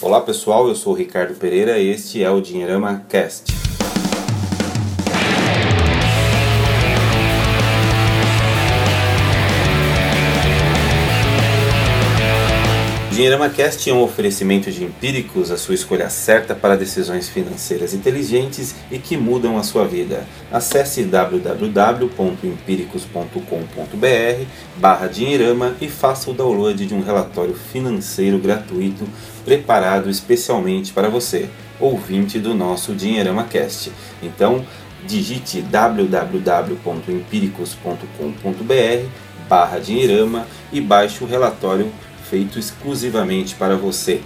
Olá pessoal, eu sou o Ricardo Pereira e este é o Dinheirama Cast. Dinheirama Cast é um oferecimento de empíricos, a sua escolha certa para decisões financeiras inteligentes e que mudam a sua vida. Acesse www.empíricos.com.br barra Dinheirama e faça o download de um relatório financeiro gratuito preparado especialmente para você, ouvinte do nosso Dinheirama Cast. Então, digite www.empíricos.com.br barra Dinheirama e baixe o relatório feito exclusivamente para você.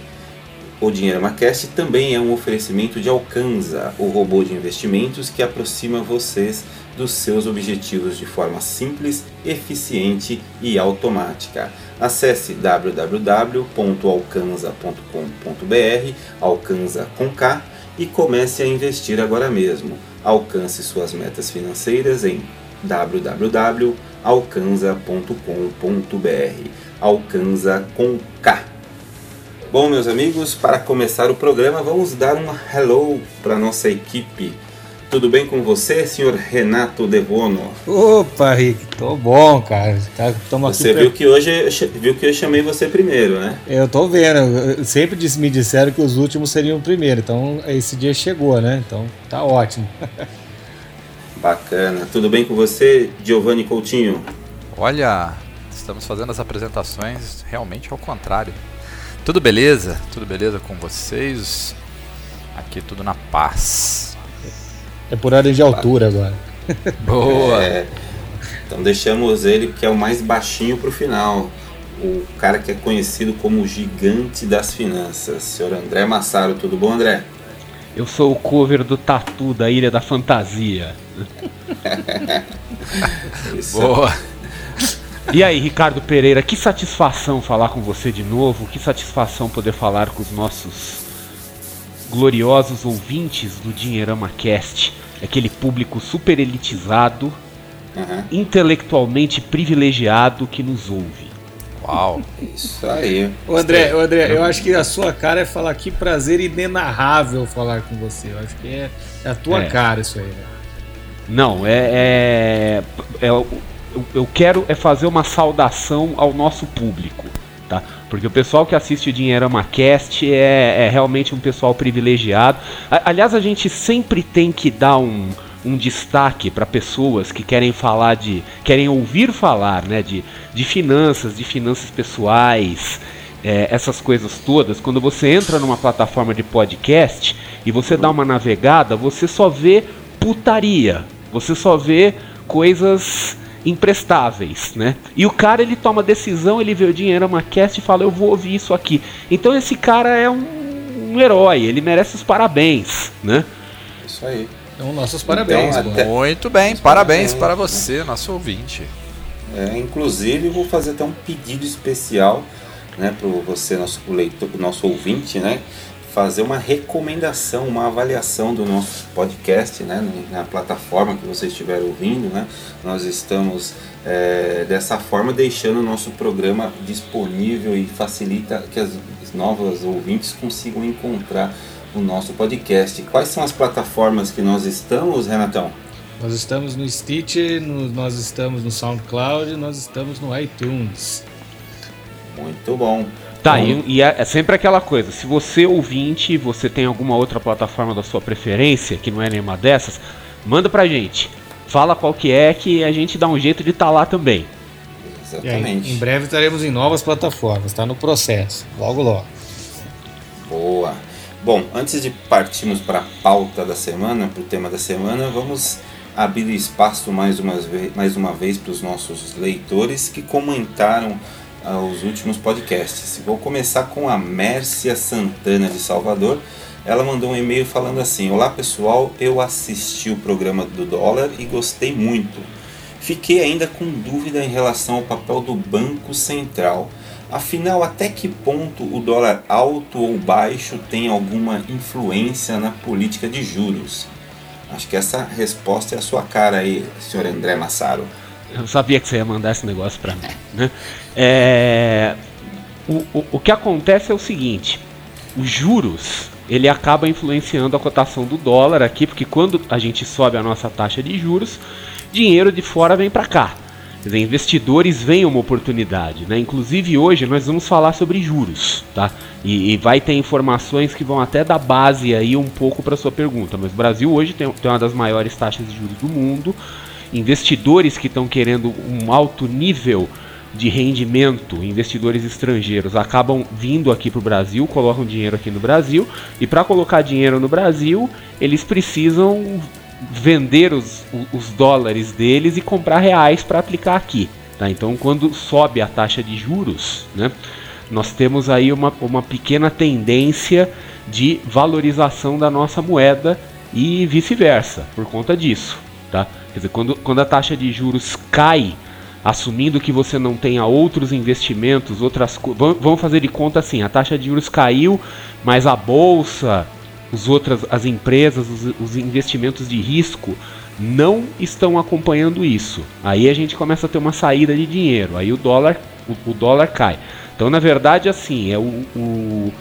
O Dinheirama Cast também é um oferecimento de Alcanza, o robô de investimentos que aproxima vocês dos seus objetivos de forma simples, eficiente e automática. Acesse www.alcanza.com.br, Alcanza com K, e comece a investir agora mesmo. Alcance suas metas financeiras em www.alcanza.com.br. Alcanza com K. Bom, meus amigos, para começar o programa, vamos dar um hello para nossa equipe. Tudo bem com você, senhor Renato Devono? Opa, Rick, tô bom, cara. Tá, você viu que hoje viu que eu chamei você primeiro, né? Eu tô vendo. Sempre me disseram que os últimos seriam o primeiro, então esse dia chegou, né? Então tá ótimo. Bacana. Tudo bem com você, Giovanni Coutinho? Olha, estamos fazendo as apresentações realmente ao contrário. Tudo beleza? Tudo beleza com vocês? Aqui tudo na paz. É por ordem de altura agora. Boa! É, então deixamos ele que é o mais baixinho para o final. O cara que é conhecido como o gigante das finanças, senhor André Massaro. Tudo bom, André? Eu sou o cover do Tatu da Ilha da Fantasia. Boa! E aí, Ricardo Pereira, que satisfação falar com você de novo, que satisfação poder falar com os nossos gloriosos ouvintes do Dinheirama Cast, aquele público super elitizado, uhum. intelectualmente privilegiado que nos ouve. Uau! Isso aí. O André, o André, eu acho que a sua cara é falar que prazer inenarrável falar com você. Eu acho que é, é a tua é. cara isso aí. Né? Não, é, é, é eu quero é fazer uma saudação ao nosso público, tá? Porque o pessoal que assiste o Dinheirama Cast é, é realmente um pessoal privilegiado. Aliás, a gente sempre tem que dar um, um destaque para pessoas que querem falar de. querem ouvir falar né, de, de finanças, de finanças pessoais, é, essas coisas todas. Quando você entra numa plataforma de podcast e você dá uma navegada, você só vê putaria. Você só vê coisas imprestáveis, né? E o cara ele toma decisão, ele vê o dinheiro uma cast e fala eu vou ouvir isso aqui. Então esse cara é um, um herói, ele merece os parabéns, né? Isso aí. Então nossos parabéns. Então, até... Muito bem, parabéns, parabéns para você, nosso ouvinte. É, inclusive vou fazer até um pedido especial, né, para você, nosso leitor, nosso ouvinte, né? Fazer uma recomendação, uma avaliação do nosso podcast, né, na plataforma que você estiver ouvindo, né, nós estamos é, dessa forma deixando o nosso programa disponível e facilita que as novas ouvintes consigam encontrar o nosso podcast. Quais são as plataformas que nós estamos, Renatão? Nós estamos no Stitch, no, nós estamos no SoundCloud, nós estamos no iTunes. Muito bom. Tá, e, e é, é, sempre aquela coisa, se você ouvinte, você tem alguma outra plataforma da sua preferência, que não é nenhuma dessas, manda pra gente. Fala qual que é, que a gente dá um jeito de estar tá lá também. Exatamente. Aí, em breve estaremos em novas plataformas, está no processo, logo logo. Boa. Bom, antes de partirmos para a pauta da semana, para o tema da semana, vamos abrir espaço mais uma, mais uma vez para os nossos leitores que comentaram aos últimos podcasts. Vou começar com a Mércia Santana de Salvador. Ela mandou um e-mail falando assim: Olá pessoal, eu assisti o programa do dólar e gostei muito. Fiquei ainda com dúvida em relação ao papel do Banco Central. Afinal, até que ponto o dólar alto ou baixo tem alguma influência na política de juros? Acho que essa resposta é a sua cara aí, senhor André Massaro. Eu sabia que você ia mandar esse negócio para mim. Né? É, o, o, o que acontece é o seguinte: os juros ele acaba influenciando a cotação do dólar aqui, porque quando a gente sobe a nossa taxa de juros, dinheiro de fora vem para cá. Dizer, investidores veem uma oportunidade, né? Inclusive hoje nós vamos falar sobre juros, tá? E, e vai ter informações que vão até dar base aí um pouco para sua pergunta. Mas o Brasil hoje tem, tem uma das maiores taxas de juros do mundo. Investidores que estão querendo um alto nível de rendimento, investidores estrangeiros acabam vindo aqui para o Brasil, colocam dinheiro aqui no Brasil, e para colocar dinheiro no Brasil, eles precisam vender os, os dólares deles e comprar reais para aplicar aqui. Tá? Então, quando sobe a taxa de juros, né, nós temos aí uma, uma pequena tendência de valorização da nossa moeda e vice-versa, por conta disso. Tá? Quer dizer, quando, quando a taxa de juros cai, assumindo que você não tenha outros investimentos, outras vamos fazer de conta assim, a taxa de juros caiu, mas a bolsa os outras, as empresas, os, os investimentos de risco não estão acompanhando isso. Aí a gente começa a ter uma saída de dinheiro, aí o dólar, o, o dólar cai. Então, na verdade, assim, é o, o,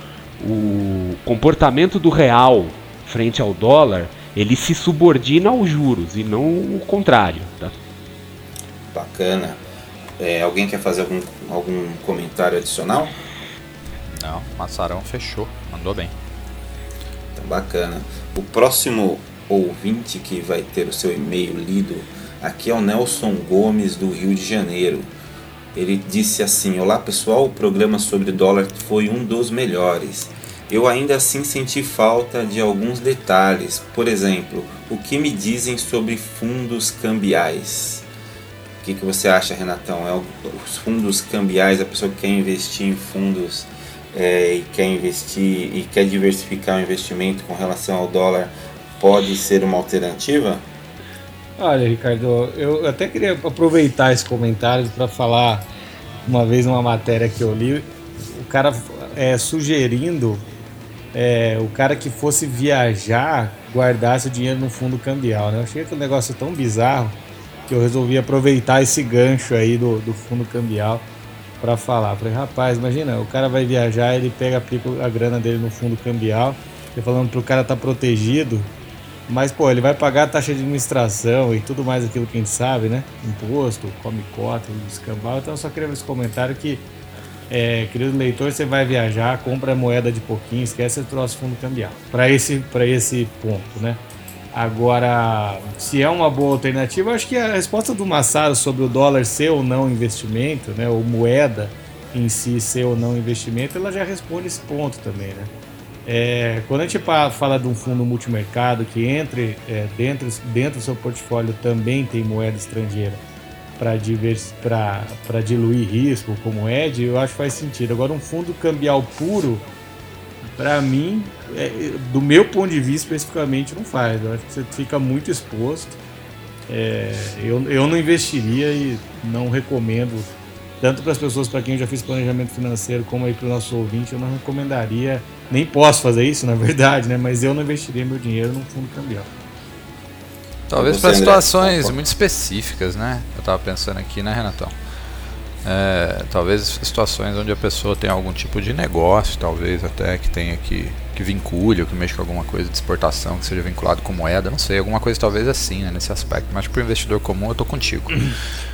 o, comportamento do real frente ao dólar, ele se subordina aos juros e não o contrário. Tá? Bacana. É, alguém quer fazer algum, algum comentário adicional? Não, Massarão fechou, mandou bem. Bacana. O próximo ouvinte que vai ter o seu e-mail lido aqui é o Nelson Gomes do Rio de Janeiro. Ele disse assim: Olá pessoal, o programa sobre dólar foi um dos melhores. Eu ainda assim senti falta de alguns detalhes. Por exemplo, o que me dizem sobre fundos cambiais? O que, que você acha, Renatão? É os fundos cambiais, a pessoa que quer investir em fundos é, e quer investir e quer diversificar o investimento com relação ao dólar, pode ser uma alternativa? Olha, Ricardo, eu até queria aproveitar esse comentário para falar uma vez uma matéria que eu li, o cara é, sugerindo é, o cara que fosse viajar guardasse o dinheiro no fundo cambial. Né? Eu achei que o negócio tão bizarro que eu resolvi aproveitar esse gancho aí do, do fundo cambial para falar. Falei, rapaz, imagina, o cara vai viajar, ele pega, a grana dele no fundo cambial, e falando pro cara tá protegido, mas pô, ele vai pagar a taxa de administração e tudo mais aquilo que a gente sabe, né? Imposto, come cota, escambau. Então eu só queria esse comentário que, é, querido leitor, você vai viajar, compra moeda de pouquinho, esquece o troço fundo cambial. Para esse, esse ponto, né? Agora, se é uma boa alternativa, acho que a resposta do Massaro sobre o dólar ser ou não investimento, né, ou moeda em si ser ou não investimento, ela já responde esse ponto também, né? É, quando a gente fala de um fundo multimercado que entre é, dentro, dentro do seu portfólio também tem moeda estrangeira para diluir risco, como Ed, eu acho que faz sentido. Agora, um fundo cambial puro, para mim, é, do meu ponto de vista especificamente, não faz. Eu acho que você fica muito exposto. É, eu, eu não investiria e não recomendo, tanto para as pessoas para quem eu já fiz planejamento financeiro, como aí para o nosso ouvinte, eu não recomendaria, nem posso fazer isso, na verdade, né? mas eu não investiria meu dinheiro num fundo cambial. Talvez para situações muito específicas, né? Eu estava pensando aqui, né, Renatão? É, talvez situações onde a pessoa tem algum tipo de negócio, talvez até que tenha que, que vincule ou que mexa com alguma coisa de exportação que seja vinculado com moeda, não sei, alguma coisa talvez assim, né, nesse aspecto. Mas para o investidor comum eu tô contigo.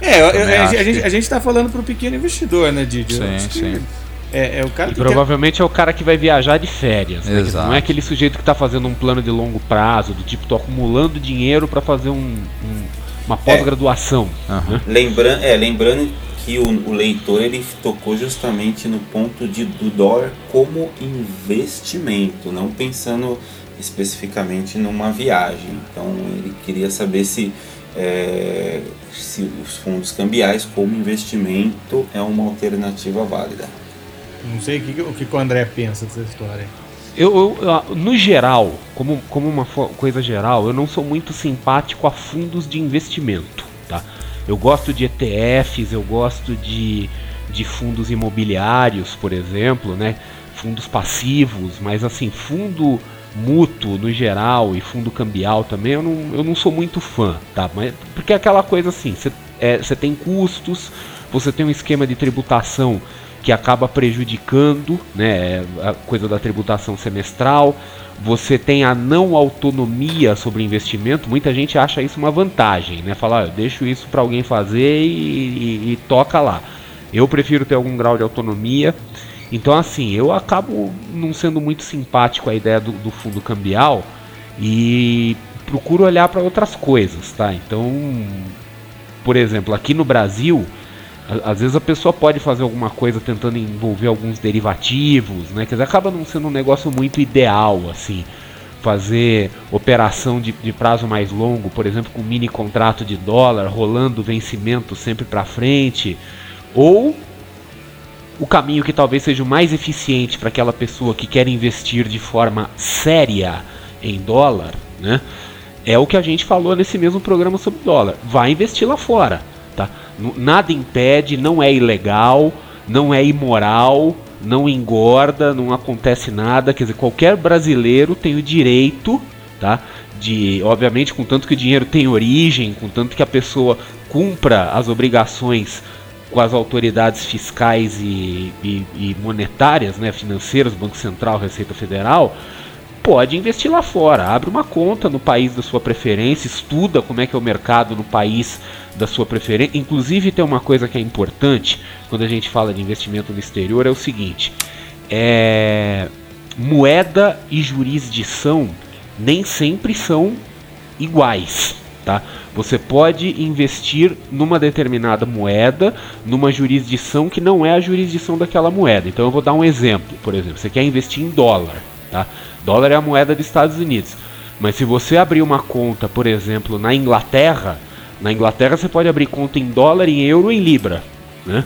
É, eu, eu, a, gente, a gente tá falando para o pequeno investidor, né, Didi? Sim, sim. É, é, o cara e provavelmente quer... é o cara que vai viajar de férias. Né? Não é aquele sujeito que está fazendo um plano de longo prazo, do tipo, tô acumulando dinheiro para fazer um, um, uma pós-graduação. É. Uhum. Né? Lembrando, é, lembrando que o, o, leitor ele tocou justamente no ponto de, do dólar como investimento, não pensando especificamente numa viagem. Então ele queria saber se, é, se os fundos cambiais como investimento é uma alternativa válida. Não sei o que, o que o André pensa dessa história. Eu, eu, no geral, como, como uma coisa geral, eu não sou muito simpático a fundos de investimento, tá? Eu gosto de ETFs, eu gosto de, de fundos imobiliários, por exemplo, né? Fundos passivos, mas assim, fundo mútuo no geral e fundo cambial também, eu não, eu não sou muito fã, tá? Mas, porque é aquela coisa assim, você é, tem custos, você tem um esquema de tributação que acaba prejudicando né, a coisa da tributação semestral. Você tem a não autonomia sobre investimento. Muita gente acha isso uma vantagem, né? Falar, ah, eu deixo isso para alguém fazer e, e, e toca lá. Eu prefiro ter algum grau de autonomia. Então, assim, eu acabo não sendo muito simpático à ideia do, do fundo cambial e procuro olhar para outras coisas, tá? Então, por exemplo, aqui no Brasil, às vezes a pessoa pode fazer alguma coisa tentando envolver alguns derivativos, né? Quer dizer, acaba não sendo um negócio muito ideal, assim. Fazer operação de, de prazo mais longo, por exemplo, com mini contrato de dólar, rolando vencimento sempre para frente. Ou o caminho que talvez seja o mais eficiente para aquela pessoa que quer investir de forma séria em dólar, né? É o que a gente falou nesse mesmo programa sobre dólar. Vai investir lá fora? Nada impede, não é ilegal, não é imoral, não engorda, não acontece nada. Quer dizer, qualquer brasileiro tem o direito, tá? De, obviamente, com tanto que o dinheiro tem origem, com tanto que a pessoa cumpra as obrigações com as autoridades fiscais e, e, e monetárias, né, financeiras, Banco Central, Receita Federal, pode investir lá fora. Abre uma conta no país da sua preferência, estuda como é que é o mercado no país da sua preferência. Inclusive tem uma coisa que é importante quando a gente fala de investimento no exterior é o seguinte: é, moeda e jurisdição nem sempre são iguais. Tá? Você pode investir numa determinada moeda, numa jurisdição que não é a jurisdição daquela moeda. Então eu vou dar um exemplo. Por exemplo, você quer investir em dólar. Tá? Dólar é a moeda dos Estados Unidos. Mas se você abrir uma conta, por exemplo, na Inglaterra, na Inglaterra você pode abrir conta em dólar, em euro, em libra, né?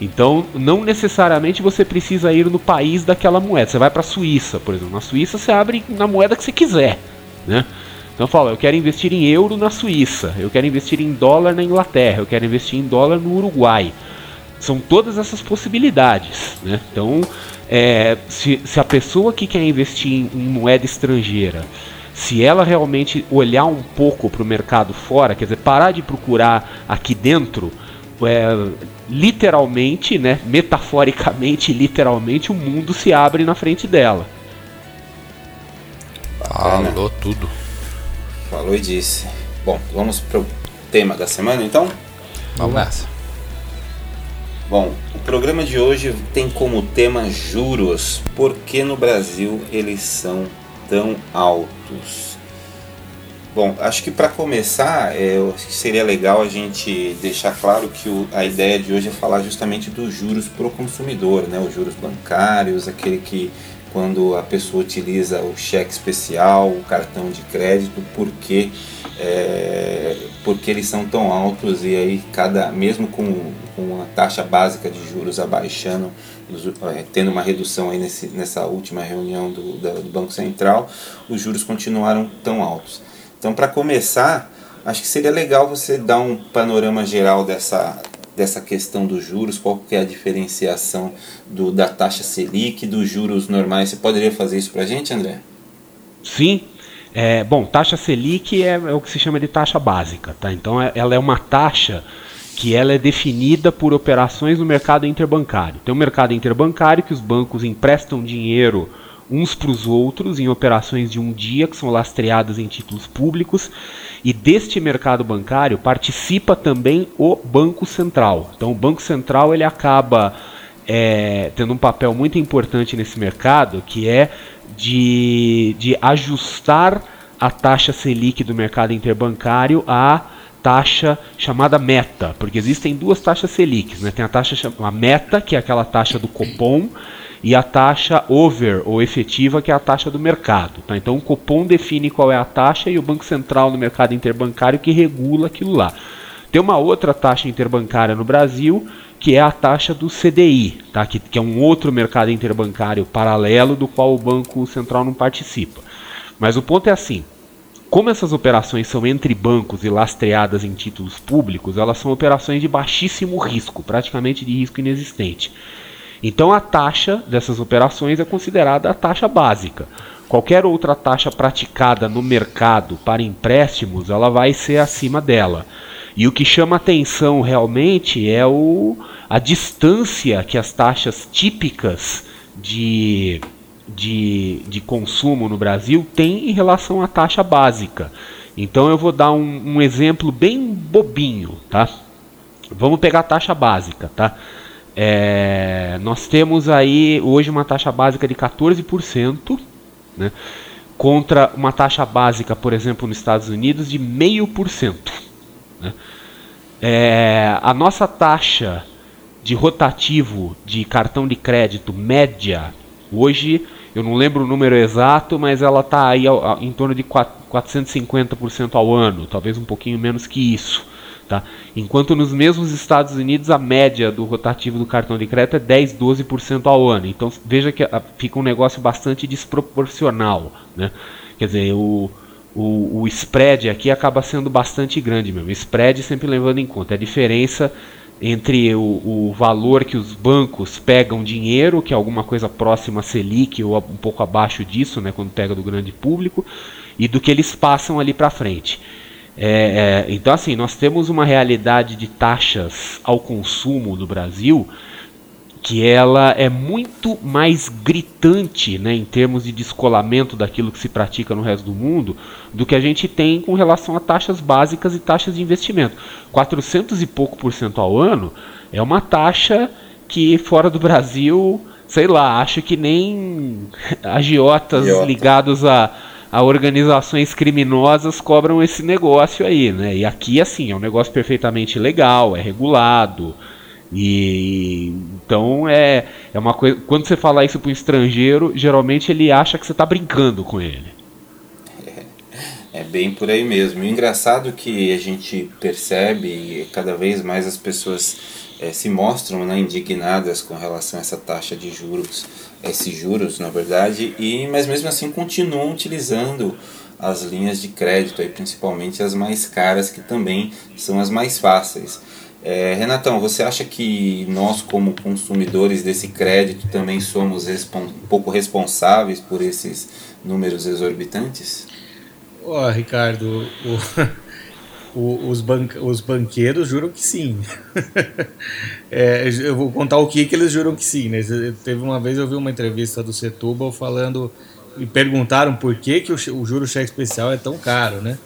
Então, não necessariamente você precisa ir no país daquela moeda. Você vai para a Suíça, por exemplo. Na Suíça você abre na moeda que você quiser, né? Então fala, eu quero investir em euro na Suíça, eu quero investir em dólar na Inglaterra, eu quero investir em dólar no Uruguai. São todas essas possibilidades, né? Então, é, se, se a pessoa que quer investir em, em moeda estrangeira se ela realmente olhar um pouco para o mercado fora, quer dizer, parar de procurar aqui dentro, é, literalmente, né, metaforicamente, literalmente, o mundo se abre na frente dela. Falou tudo. Falou e disse. Bom, vamos para o tema da semana então? Vamos nessa. Bom, o programa de hoje tem como tema juros. Por que no Brasil eles são tão altos? Bom, acho que para começar, é, seria legal a gente deixar claro que o, a ideia de hoje é falar justamente dos juros para o consumidor, né? os juros bancários, aquele que quando a pessoa utiliza o cheque especial, o cartão de crédito, porque é, porque eles são tão altos e aí cada mesmo com, com a taxa básica de juros abaixando é, tendo uma redução aí nesse, nessa última reunião do, do Banco Central, os juros continuaram tão altos. Então, para começar, acho que seria legal você dar um panorama geral dessa, dessa questão dos juros, qual que é a diferenciação do, da taxa Selic dos juros normais. Você poderia fazer isso para a gente, André? Sim. É, bom, taxa Selic é, é, o que se chama de taxa básica, tá? Então, é, ela é uma taxa que ela é definida por operações no mercado interbancário. Tem um mercado interbancário que os bancos emprestam dinheiro uns para os outros em operações de um dia que são lastreadas em títulos públicos e deste mercado bancário participa também o Banco Central. Então o Banco Central ele acaba é, tendo um papel muito importante nesse mercado que é de, de ajustar a taxa Selic do mercado interbancário a taxa chamada meta, porque existem duas taxas Selic, né? Tem a taxa a meta, que é aquela taxa do Copom, e a taxa over ou efetiva, que é a taxa do mercado. Tá? Então o Copom define qual é a taxa e o Banco Central no mercado interbancário que regula aquilo lá. Tem uma outra taxa interbancária no Brasil, que é a taxa do CDI, tá? que, que é um outro mercado interbancário paralelo do qual o Banco Central não participa. Mas o ponto é assim: como essas operações são entre bancos e lastreadas em títulos públicos, elas são operações de baixíssimo risco, praticamente de risco inexistente. Então a taxa dessas operações é considerada a taxa básica. Qualquer outra taxa praticada no mercado para empréstimos, ela vai ser acima dela. E o que chama atenção realmente é o, a distância que as taxas típicas de, de, de consumo no Brasil têm em relação à taxa básica. Então eu vou dar um, um exemplo bem bobinho, tá? Vamos pegar a taxa básica, tá? É, nós temos aí hoje uma taxa básica de 14%, né, contra uma taxa básica, por exemplo, nos Estados Unidos de 0,5%. Né. É, a nossa taxa de rotativo de cartão de crédito média, hoje, eu não lembro o número exato, mas ela está aí em torno de 450% ao ano, talvez um pouquinho menos que isso. Tá? Enquanto nos mesmos Estados Unidos a média do rotativo do cartão de crédito é 10, 12% ao ano. Então veja que ah, fica um negócio bastante desproporcional. Né? Quer dizer, o, o, o spread aqui acaba sendo bastante grande mesmo. Spread sempre levando em conta a diferença entre o, o, valor que os bancos pegam dinheiro, que é alguma coisa próxima a Selic ou um pouco abaixo disso, né, quando pega do grande público, e do que eles passam ali para frente. É, é, então, assim, nós temos uma realidade de taxas ao consumo no Brasil que ela é muito mais gritante né, em termos de descolamento daquilo que se pratica no resto do mundo do que a gente tem com relação a taxas básicas e taxas de investimento. 400 e pouco por cento ao ano é uma taxa que fora do Brasil, sei lá, acho que nem agiotas Iota. ligados a a organizações criminosas cobram esse negócio aí, né? E aqui, assim, é um negócio perfeitamente legal, é regulado. E então é, é uma coisa. Quando você fala isso para um estrangeiro, geralmente ele acha que você está brincando com ele. É, é bem por aí mesmo. E o engraçado que a gente percebe cada vez mais as pessoas é, se mostram né, indignadas com relação a essa taxa de juros, esses juros, na verdade, e mas mesmo assim continuam utilizando as linhas de crédito, aí, principalmente as mais caras, que também são as mais fáceis. É, Renatão, você acha que nós, como consumidores desse crédito, também somos um pouco responsáveis por esses números exorbitantes? Oh, Ricardo, o, o, os, ban os banqueiros juram que sim. é, eu vou contar o que, que eles juram que sim. Né? Teve uma vez eu vi uma entrevista do Setúbal falando e perguntaram por que, que o, o juro cheque especial é tão caro, né?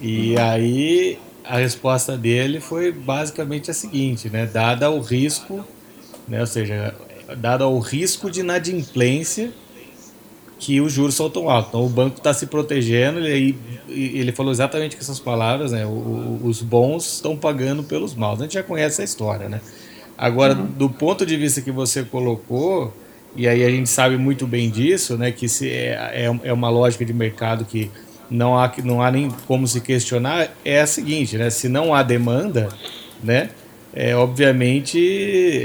E aí a resposta dele foi basicamente a seguinte, né? Dada o risco, né? ou seja, dado o risco de inadimplência que os juros são tão altos. Então o banco está se protegendo e ele falou exatamente com essas palavras, né? O, os bons estão pagando pelos maus. A gente já conhece essa história, né? Agora, uhum. do ponto de vista que você colocou, e aí a gente sabe muito bem disso, né? Que se é, é, é uma lógica de mercado que não há, não há nem como se questionar, é a seguinte, né? Se não há demanda, né? É, obviamente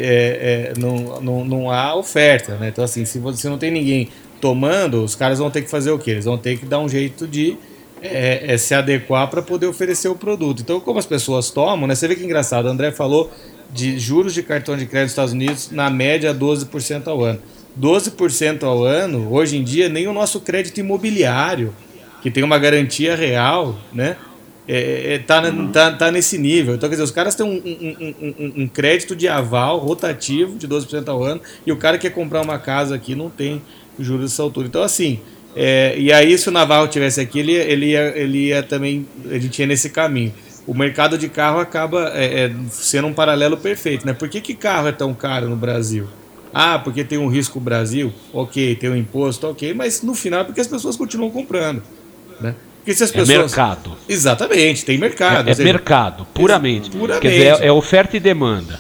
é, é, não, não, não há oferta, né? Então assim, se você não tem ninguém tomando, os caras vão ter que fazer o quê? Eles vão ter que dar um jeito de é, é, se adequar para poder oferecer o produto. Então, como as pessoas tomam, né? Você vê que engraçado, o André falou de juros de cartão de crédito nos Estados Unidos, na média, 12% ao ano. 12% ao ano, hoje em dia, nem o nosso crédito imobiliário, que tem uma garantia real, né? É, é, tá, uhum. tá, tá nesse nível. Então, quer dizer, os caras têm um, um, um, um crédito de aval rotativo de 12% ao ano e o cara quer comprar uma casa aqui não tem juros dessa altura. Então, assim, é, e aí se o Navarro tivesse aqui, ele, ele, ia, ele ia também, ele tinha nesse caminho. O mercado de carro acaba é, é, sendo um paralelo perfeito, né? Por que, que carro é tão caro no Brasil? Ah, porque tem um risco Brasil, ok, tem um imposto, ok, mas no final é porque as pessoas continuam comprando, né? Porque se as é pessoas... É mercado. Exatamente, tem mercado. É, é seja, mercado, puramente. puramente. Quer dizer, é, é oferta e demanda.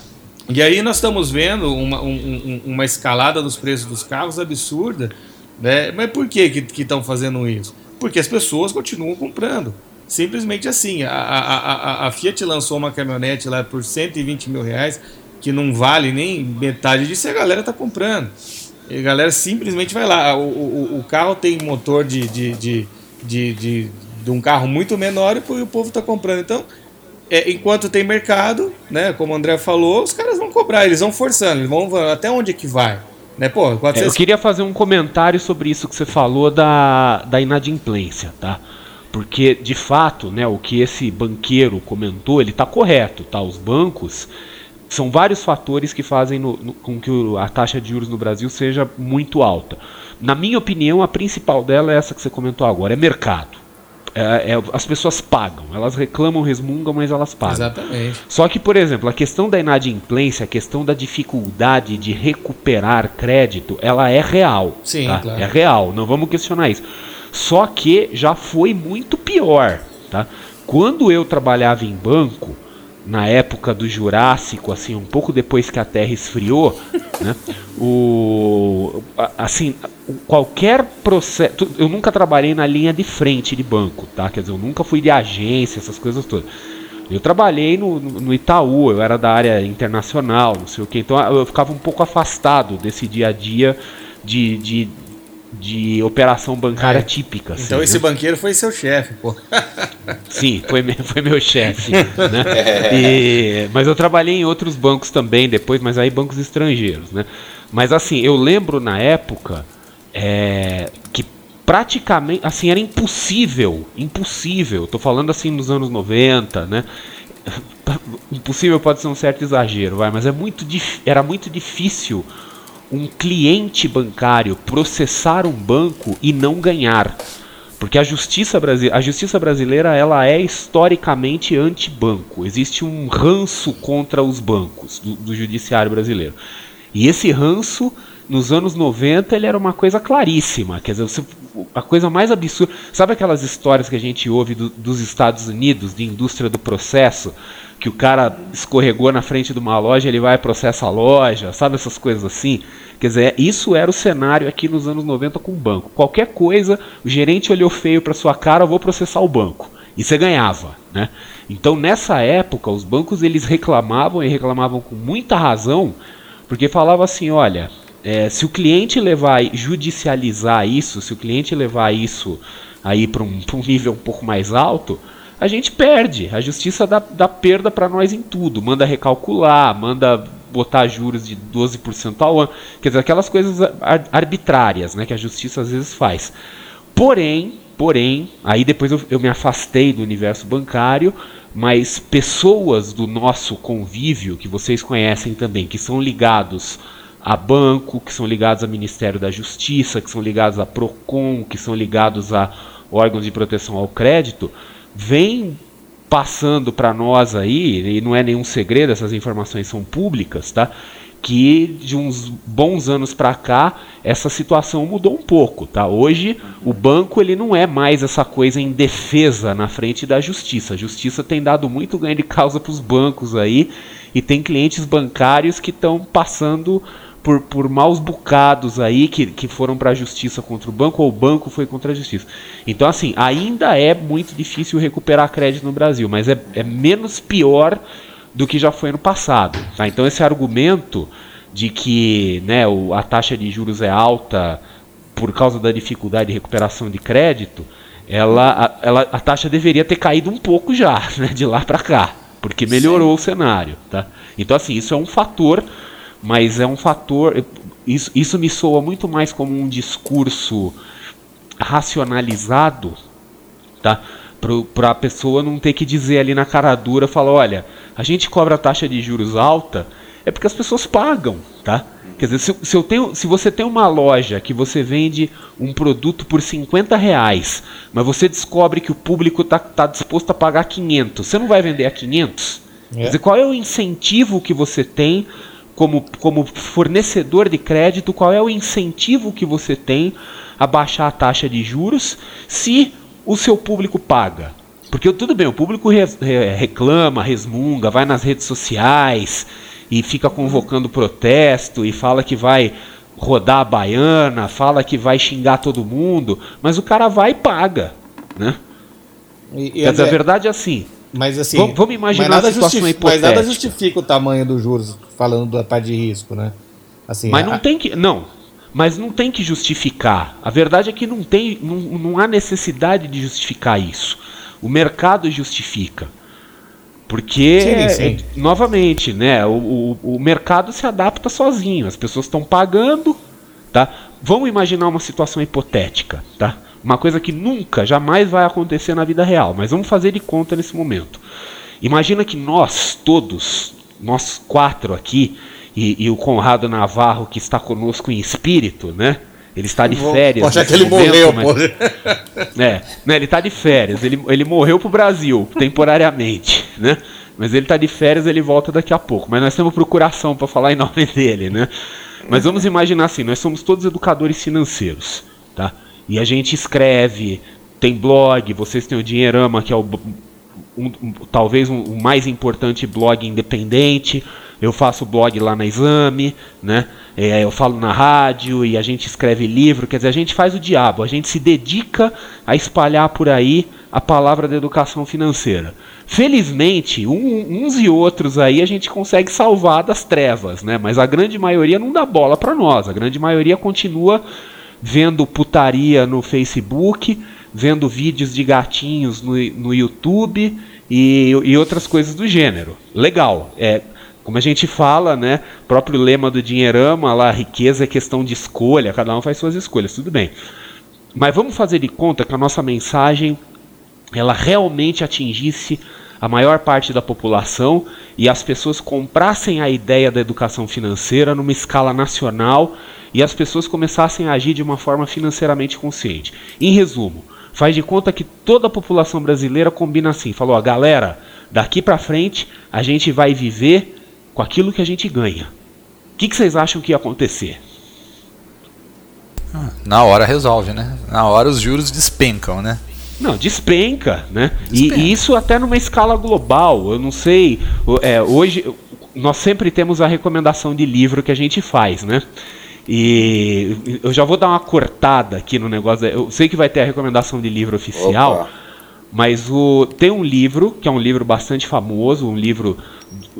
E aí nós estamos vendo uma, um, uma escalada dos preços dos carros absurda. Né? Mas por que estão fazendo isso? Porque as pessoas continuam comprando. Simplesmente assim. A, a, a, a Fiat lançou uma caminhonete lá por 120 mil reais, que não vale nem metade disso, e a galera está comprando. E a galera simplesmente vai lá. O, o, o carro tem motor de, de, de, de, de, de um carro muito menor e o povo está comprando. Então, é, enquanto tem mercado, né, como o André falou, os caras cobrar, eles vão forçando, eles vão até onde que vai. Né, pô, 400... é, eu queria fazer um comentário sobre isso que você falou da, da inadimplência, tá? Porque, de fato, né, o que esse banqueiro comentou, ele está correto. Tá? Os bancos são vários fatores que fazem no, no, com que o, a taxa de juros no Brasil seja muito alta. Na minha opinião, a principal dela é essa que você comentou agora, é mercado. É, é, as pessoas pagam, elas reclamam, resmungam, mas elas pagam. Exatamente. Só que, por exemplo, a questão da inadimplência, a questão da dificuldade de recuperar crédito, ela é real. Sim, tá? claro. É real, não vamos questionar isso. Só que já foi muito pior. Tá? Quando eu trabalhava em banco, na época do Jurássico, assim, um pouco depois que a Terra esfriou, né? O, assim, qualquer processo. Eu nunca trabalhei na linha de frente de banco, tá? Quer dizer, eu nunca fui de agência, essas coisas todas. Eu trabalhei no, no Itaú, eu era da área internacional, não sei o que, então eu ficava um pouco afastado desse dia a dia de, de de operação bancária é. típica. Assim, então esse né? banqueiro foi seu chefe, pô. Sim, foi, foi meu chefe. né? E, mas eu trabalhei em outros bancos também depois, mas aí bancos estrangeiros, né? Mas assim, eu lembro na época é, que praticamente, assim, era impossível, impossível, tô falando assim nos anos 90, né? Impossível pode ser um certo exagero, vai, mas é muito era muito difícil um cliente bancário processar um banco e não ganhar. Porque a justiça, a justiça brasileira ela é historicamente anti-banco. Existe um ranço contra os bancos do, do, judiciário brasileiro. E esse ranço, nos anos 90, ele era uma coisa claríssima. Quer dizer, você... a coisa mais absurda. Sabe aquelas histórias que a gente ouve do, dos Estados Unidos, de indústria do processo? Que o cara escorregou na frente de uma loja, ele vai e processa a loja, sabe essas coisas assim? Quer dizer, isso era o cenário aqui nos anos 90 com o banco. Qualquer coisa, o gerente olhou feio para sua cara, vou processar o banco. E você ganhava, né? Então, nessa época, os bancos eles reclamavam e reclamavam com muita razão, porque falava assim, olha, é, se o cliente levar judicializar isso, se o cliente levar isso aí para um, um nível um pouco mais alto, a gente perde. A justiça dá, dá perda para nós em tudo. Manda recalcular, manda botar juros de 12% ao ano. Quer dizer, aquelas coisas arbitrárias né, que a justiça às vezes faz. Porém, porém, aí depois eu, eu me afastei do universo bancário, mas pessoas do nosso convívio, que vocês conhecem também, que são ligados a banco, que são ligados ao Ministério da Justiça, que são ligados a PROCON, que são ligados a órgãos de proteção ao crédito, vem passando para nós aí, e não é nenhum segredo, essas informações são públicas, tá? Que de uns bons anos para cá essa situação mudou um pouco, tá? Hoje o banco ele não é mais essa coisa em defesa na frente da justiça. A justiça tem dado muito ganho de causa para os bancos aí e tem clientes bancários que estão passando por, por maus bocados aí que, que foram para a justiça contra o banco ou o banco foi contra a justiça. Então, assim, ainda é muito difícil recuperar crédito no Brasil, mas é, é menos pior do que já foi no passado. Tá? Então, esse argumento de que né, o, a taxa de juros é alta por causa da dificuldade de recuperação de crédito, ela, a, ela, a taxa deveria ter caído um pouco já, né, de lá para cá, porque melhorou Sim. o cenário. Tá? Então, assim, isso é um fator mas é um fator. Isso, isso me soa muito mais como um discurso racionalizado, tá? Para a pessoa não ter que dizer ali na cara dura, falar, olha, a gente cobra taxa de juros alta, é porque as pessoas pagam, tá? Quer dizer, se, se, eu tenho, se você tem uma loja que você vende um produto por 50 reais, mas você descobre que o público está tá disposto a pagar 500, você não vai vender a 500? É. Quer dizer, qual é o incentivo que você tem como, como fornecedor de crédito, qual é o incentivo que você tem a baixar a taxa de juros se o seu público paga? Porque tudo bem, o público reclama, resmunga, vai nas redes sociais e fica convocando protesto e fala que vai rodar a baiana, fala que vai xingar todo mundo, mas o cara vai e paga, né? E, e Quer dizer, a verdade é assim, mas assim. Vamos, vamos imaginar mas nada, justifica, mas nada justifica o tamanho dos juros, falando da parte de risco, né? Assim, mas a... não tem que. Não. Mas não tem que justificar. A verdade é que não, tem, não, não há necessidade de justificar isso. O mercado justifica. Porque, sim, sim. É, novamente, né, o, o, o, mercado se adapta sozinho. As pessoas estão pagando. Tá? Vamos imaginar uma situação hipotética. Tá? Uma coisa que nunca, jamais vai acontecer na vida real, mas vamos fazer de conta nesse momento. Imagina que nós todos, nós quatro aqui, e, e o Conrado Navarro que está conosco em espírito, né? Ele está de férias. Poxa, que ele momento, morreu, mas... É, né, ele está de férias. Ele, ele morreu pro Brasil, temporariamente, né? Mas ele está de férias, ele volta daqui a pouco. Mas nós temos procuração para falar em nome dele, né? Mas vamos imaginar assim, nós somos todos educadores financeiros, tá? E a gente escreve, tem blog, vocês têm o Dinheirama, que é o um, um, talvez o um, mais importante blog independente. Eu faço blog lá na Exame, né? É, eu falo na rádio e a gente escreve livro, quer dizer, a gente faz o diabo, a gente se dedica a espalhar por aí a palavra da educação financeira. Felizmente, uns e outros aí a gente consegue salvar das trevas, né? Mas a grande maioria não dá bola para nós, a grande maioria continua vendo putaria no Facebook, vendo vídeos de gatinhos no, no YouTube e, e outras coisas do gênero. Legal, é como a gente fala, né? Próprio lema do Dinheirama, lá, riqueza é questão de escolha, cada um faz suas escolhas, tudo bem. Mas vamos fazer de conta que a nossa mensagem ela realmente atingisse a maior parte da população e as pessoas comprassem a ideia da educação financeira numa escala nacional e as pessoas começassem a agir de uma forma financeiramente consciente. Em resumo, faz de conta que toda a população brasileira combina assim, falou, a galera, daqui para frente a gente vai viver com aquilo que a gente ganha. O que, que vocês acham que ia acontecer? Ah, na hora resolve, né? Na hora os juros despencam, né? Não, despenca, né? Despenca. E, e, isso até numa escala global. Eu não sei. É, hoje nós sempre temos a recomendação de livro que a gente faz, né? E eu já vou dar uma cortada aqui no negócio. Eu sei que vai ter a recomendação de livro oficial, Opa. mas o, tem um livro que é um livro bastante famoso, um livro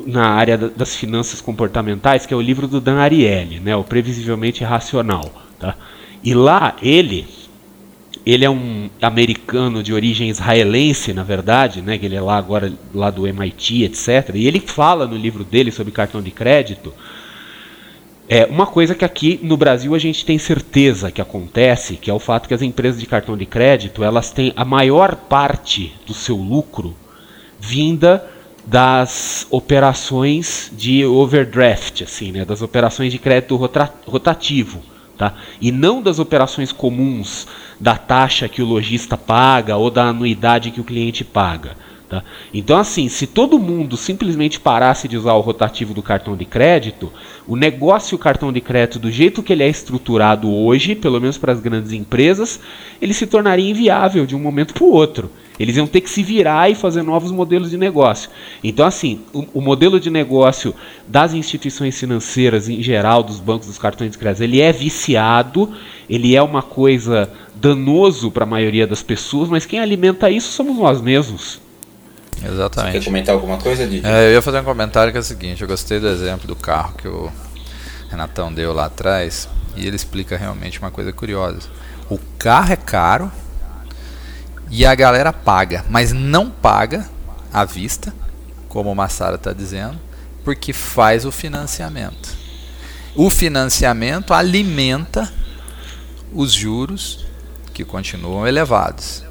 na área das finanças comportamentais, que é o livro do Dan Ariely, né, o Previsivelmente Racional. Tá? E lá ele, ele é um americano de origem israelense, na verdade, né, que ele é lá agora lá do MIT, etc. E ele fala no livro dele sobre cartão de crédito. É uma coisa que aqui no Brasil a gente tem certeza que acontece, que é o fato que as empresas de cartão de crédito elas têm a maior parte do seu lucro vinda das operações de overdraft, assim, né, das operações de crédito rotativo, tá? E não das operações comuns da taxa que o lojista paga ou da anuidade que o cliente paga. Tá? Então, assim, se todo mundo simplesmente parasse de usar o rotativo do cartão de crédito, o negócio o cartão de crédito, do jeito que ele é estruturado hoje, pelo menos para as grandes empresas, ele se tornaria inviável de um momento para o outro. Eles iam ter que se virar e fazer novos modelos de negócio. Então, assim, o, o, modelo de negócio das instituições financeiras em geral, dos bancos, dos cartões de crédito, ele é viciado, ele é uma coisa danoso para a maioria das pessoas, mas quem alimenta isso somos nós mesmos. Exatamente. Você quer comentar alguma coisa, Didi? É, eu ia fazer um comentário que é o seguinte, eu gostei do exemplo do carro que o Renatão deu lá atrás, e ele explica realmente uma coisa curiosa. O carro é caro, e a galera paga, mas não paga à vista, como o Massara está dizendo, porque faz o financiamento. O financiamento alimenta os juros que continuam elevados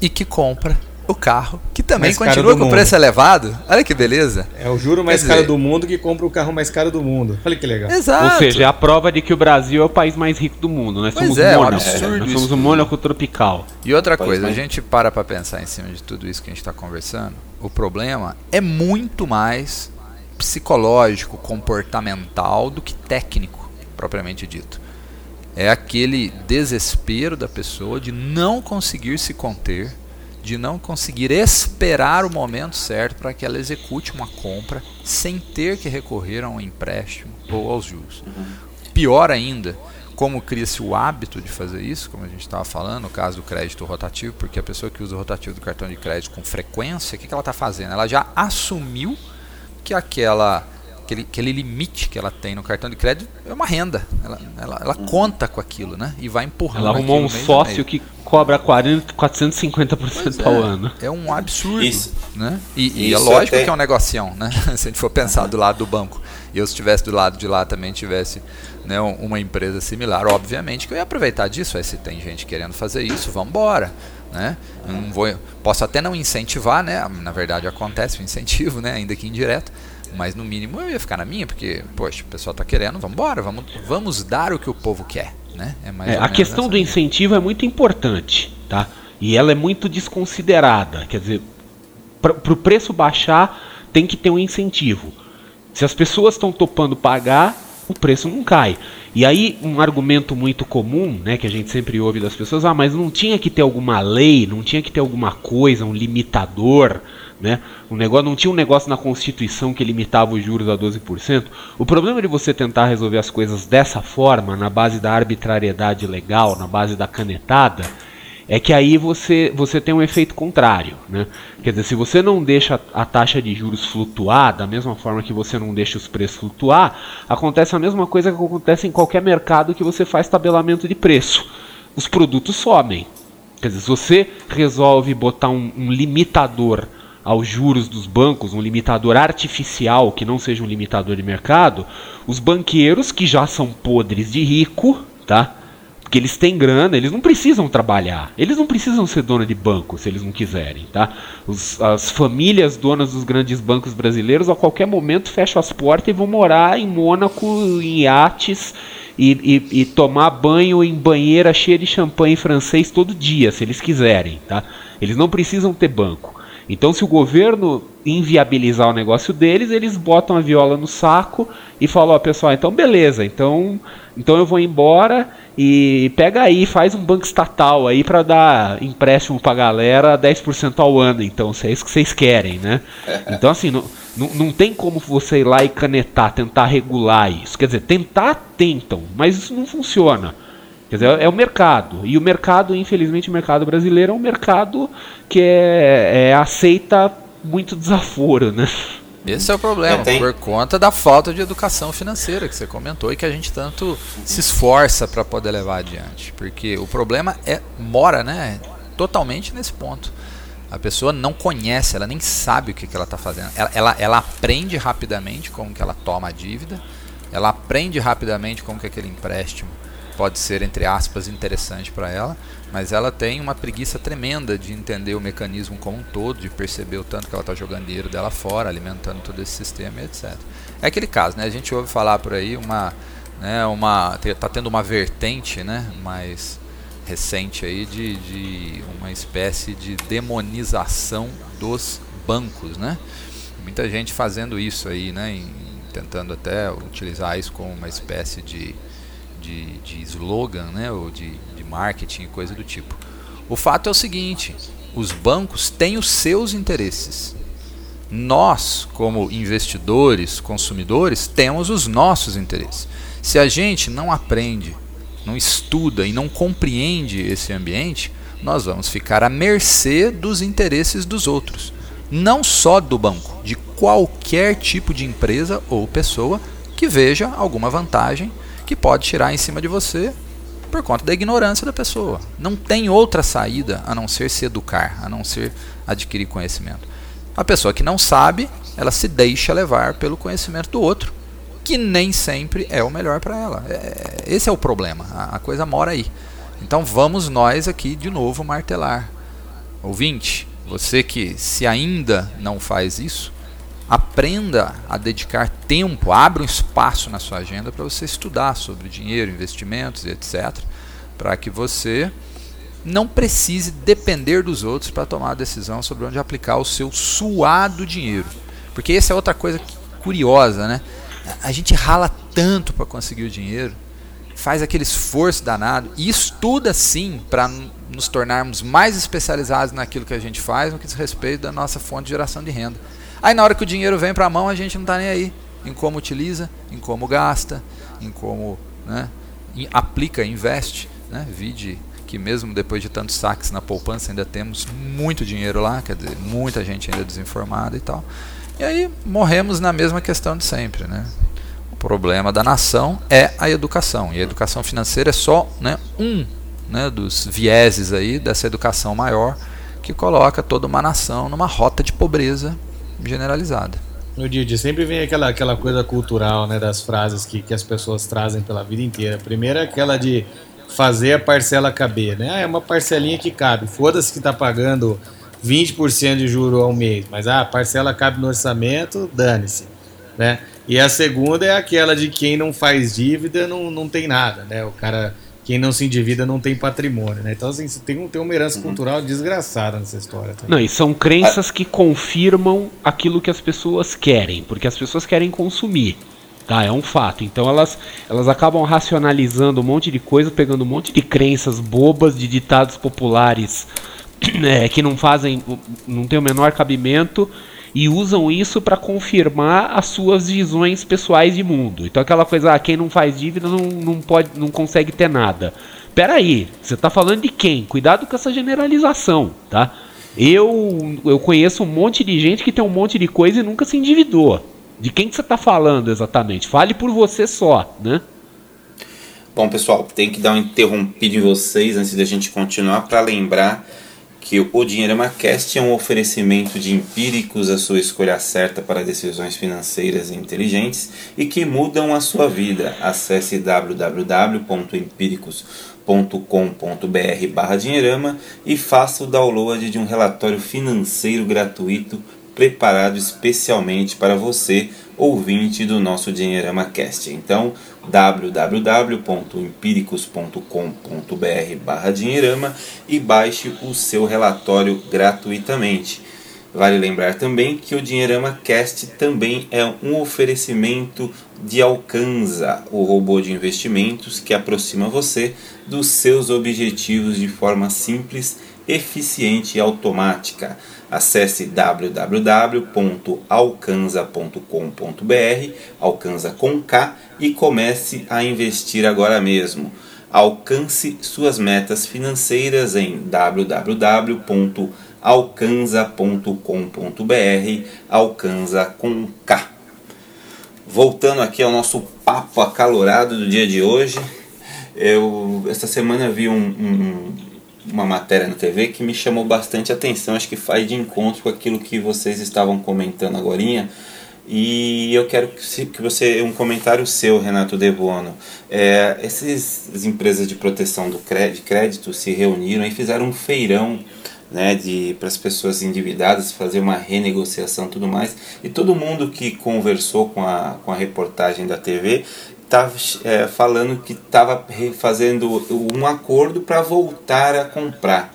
e que compra o carro, que também continua com o preço elevado. Olha que beleza. É o juro mais caro do mundo que compra o carro mais caro do mundo. Olha que legal. Exato. Ou seja, é a prova de que o Brasil é o país mais rico do mundo. Nós somos é, Mônaco. É, nós somos um Mônaco tropical. E outra coisa, a gente para para pensar em cima de tudo isso que a gente está conversando. O problema é muito mais psicológico, comportamental do que técnico, propriamente dito. É aquele desespero da pessoa de não conseguir se conter de não conseguir esperar o momento certo para que ela execute uma compra sem ter que recorrer a um empréstimo ou aos juros. Pior ainda, como cria-se o hábito de fazer isso, como a gente estava falando, no caso do crédito rotativo, porque a pessoa que usa o rotativo do cartão de crédito com frequência, o que, que ela está fazendo? Ela já assumiu que aquela aquele, aquele limite que ela tem no cartão de crédito é uma renda. Ela, ela, ela conta com aquilo, né? E vai empurrando. Ela arrumou um sócio que cobra 40, 450% ao é, ano. É um absurdo. Isso. Né? E, e é lógico até... que é um negocião, né? Se a gente for pensar do lado do banco e eu estivesse do lado de lá também tivesse né, uma empresa similar, obviamente que eu ia aproveitar disso. Aí se tem gente querendo fazer isso, vamos embora. Né? Não vou, posso até não incentivar, né? na verdade acontece o incentivo, né? ainda que indireto, mas no mínimo eu ia ficar na minha, porque, poxa, o pessoal está querendo, vamos embora, vamos, vamos dar o que o povo quer. Né? É é, a questão do incentivo é muito importante, tá? E ela é muito desconsiderada. Quer dizer, para o preço baixar, tem que ter um incentivo. Se as pessoas estão topando pagar, o preço não cai. E aí, um argumento muito comum, né, que a gente sempre ouve das pessoas, ah, mas não tinha que ter alguma lei, não tinha que ter alguma coisa, um limitador, né? Um negócio, não tinha um negócio na Constituição que limitava os juros a 12%. O problema de você tentar resolver as coisas dessa forma, na base da arbitrariedade legal, na base da canetada, é que aí você, você tem um efeito contrário. Né? Quer dizer, se você não deixa a taxa de juros flutuar, da mesma forma que você não deixa os preços flutuar, acontece a mesma coisa que acontece em qualquer mercado que você faz tabelamento de preço. Os produtos somem. Quer dizer, se você resolve botar um, um limitador aos juros dos bancos, um limitador artificial que não seja um limitador de mercado, os banqueiros que já são podres de rico, tá? Porque eles têm grana, eles não precisam trabalhar. Eles não precisam ser dono de banco se eles não quiserem, tá? Os, as famílias donas dos grandes bancos brasileiros a qualquer momento fecham as portas e vão morar em Mônaco, em iates e, e, e tomar banho em banheira cheia de champanhe francês todo dia, se eles quiserem, tá? Eles não precisam ter banco. Então, se o governo inviabilizar o negócio deles, eles botam a viola no saco e falam: Ó, oh, pessoal, então beleza, então, então eu vou embora e pega aí, faz um banco estatal aí para dar empréstimo pra galera 10% ao ano, então, se é isso que vocês querem, né? Então, assim, não, não, não tem como você ir lá e canetar, tentar regular isso. Quer dizer, tentar, tentam, mas isso não funciona. Quer dizer, é o mercado. E o mercado, infelizmente, o mercado brasileiro é um mercado que é, é aceita muito desaforo, né? Esse é o problema, é, por conta da falta de educação financeira que você comentou e que a gente tanto se esforça para poder levar adiante. Porque o problema é mora, né, totalmente nesse ponto. A pessoa não conhece, ela nem sabe o que, que ela está fazendo. Ela, ela, ela, aprende rapidamente como que ela toma a dívida, ela aprende rapidamente como que aquele empréstimo pode ser, entre aspas, interessante para ela, mas ela tem uma preguiça tremenda de entender o mecanismo como um todo, de perceber o tanto que ela está jogando dinheiro dela fora, alimentando todo esse sistema, etc. É aquele caso, né? A gente ouve falar por aí uma, né, uma, tá tendo uma vertente, né, mais recente aí de, de uma espécie de demonização dos bancos, né? Muita gente fazendo isso aí, né, em, tentando até utilizar isso como uma espécie de de, de slogan, né, ou de, de marketing e coisa do tipo. O fato é o seguinte: os bancos têm os seus interesses. Nós, como investidores, consumidores, temos os nossos interesses. Se a gente não aprende, não estuda e não compreende esse ambiente, nós vamos ficar à mercê dos interesses dos outros. Não só do banco, de qualquer tipo de empresa ou pessoa que veja alguma vantagem que pode tirar em cima de você por conta da ignorância da pessoa. Não tem outra saída a não ser se educar, a não ser adquirir conhecimento. A pessoa que não sabe, ela se deixa levar pelo conhecimento do outro, que nem sempre é o melhor para ela. É, esse é o problema, a coisa mora aí. Então vamos nós aqui de novo martelar. Ouvinte, você que se ainda não faz isso, aprenda a dedicar tempo, abra um espaço na sua agenda para você estudar sobre dinheiro, investimentos e etc. Para que você não precise depender dos outros para tomar a decisão sobre onde aplicar o seu suado dinheiro. Porque essa é outra coisa curiosa, né? A gente rala tanto para conseguir o dinheiro, faz aquele esforço danado e estuda sim para nos tornarmos mais especializados naquilo que a gente faz no que diz respeito da nossa fonte de geração de renda. Aí na hora que o dinheiro vem para a mão, a gente não está nem aí em como utiliza, em como gasta, em como né, aplica, investe. Né? Vide que mesmo depois de tantos saques na poupança ainda temos muito dinheiro lá, quer dizer, muita gente ainda desinformada e tal. E aí morremos na mesma questão de sempre. Né? O problema da nação é a educação. E a educação financeira é só né, um né, dos vieses aí dessa educação maior que coloca toda uma nação numa rota de pobreza generalizada. No dia sempre vem aquela, aquela coisa cultural, né, das frases que, que as pessoas trazem pela vida inteira. A primeira é aquela de fazer a parcela caber, né? Ah, é uma parcelinha que cabe. Foda-se que tá pagando 20% de juro ao mês, mas ah, a parcela cabe no orçamento, dane-se, né? E a segunda é aquela de quem não faz dívida não, não tem nada, né? O cara, quem não se endivida não tem patrimônio, né? Então, assim, tem, tem uma herança uhum. cultural desgraçada nessa história. Também. Não, e são crenças que confirmam aquilo que as pessoas querem, porque as pessoas querem consumir. Tá, é um fato. Então elas, elas acabam racionalizando um monte de coisa, pegando um monte de crenças bobas, de ditados populares é, que não fazem, não tem o menor cabimento e usam isso para confirmar as suas visões pessoais de mundo. Então aquela coisa, ah, quem não faz dívida não, não pode, não consegue ter nada. Pera aí, você está falando de quem? Cuidado com essa generalização, tá? Eu, eu conheço um monte de gente que tem um monte de coisa e nunca se endividou. De quem que você está falando exatamente? Fale por você só, né? Bom, pessoal, tem que dar um interrompido em vocês antes da gente continuar para lembrar que o Dinheirama Cast é um oferecimento de empíricos a sua escolha certa para decisões financeiras inteligentes e que mudam a sua vida. Acesse www.empíricos.com.br barra Dinheirama e faça o download de um relatório financeiro gratuito preparado especialmente para você, ouvinte do nosso Dinheirama Cast. Então, www.empíricos.com.br barra dinheirama e baixe o seu relatório gratuitamente. Vale lembrar também que o Dinheirama Cast também é um oferecimento de Alcanza, o robô de investimentos que aproxima você dos seus objetivos de forma simples, eficiente e automática. Acesse www.alcanza.com.br, alcanza com K, e comece a investir agora mesmo. Alcance suas metas financeiras em www.alcanza.com.br, alcanza com K. Voltando aqui ao nosso papo acalorado do dia de hoje, eu essa semana vi um, um uma matéria na TV que me chamou bastante atenção, acho que faz de encontro com aquilo que vocês estavam comentando agora. E eu quero que você um comentário seu, Renato Devono. É, essas empresas de proteção do crédito, crédito se reuniram e fizeram um feirão né, de para as pessoas endividadas fazer uma renegociação tudo mais e todo mundo que conversou com a, com a reportagem da TV estava é, falando que estava fazendo um acordo para voltar a comprar.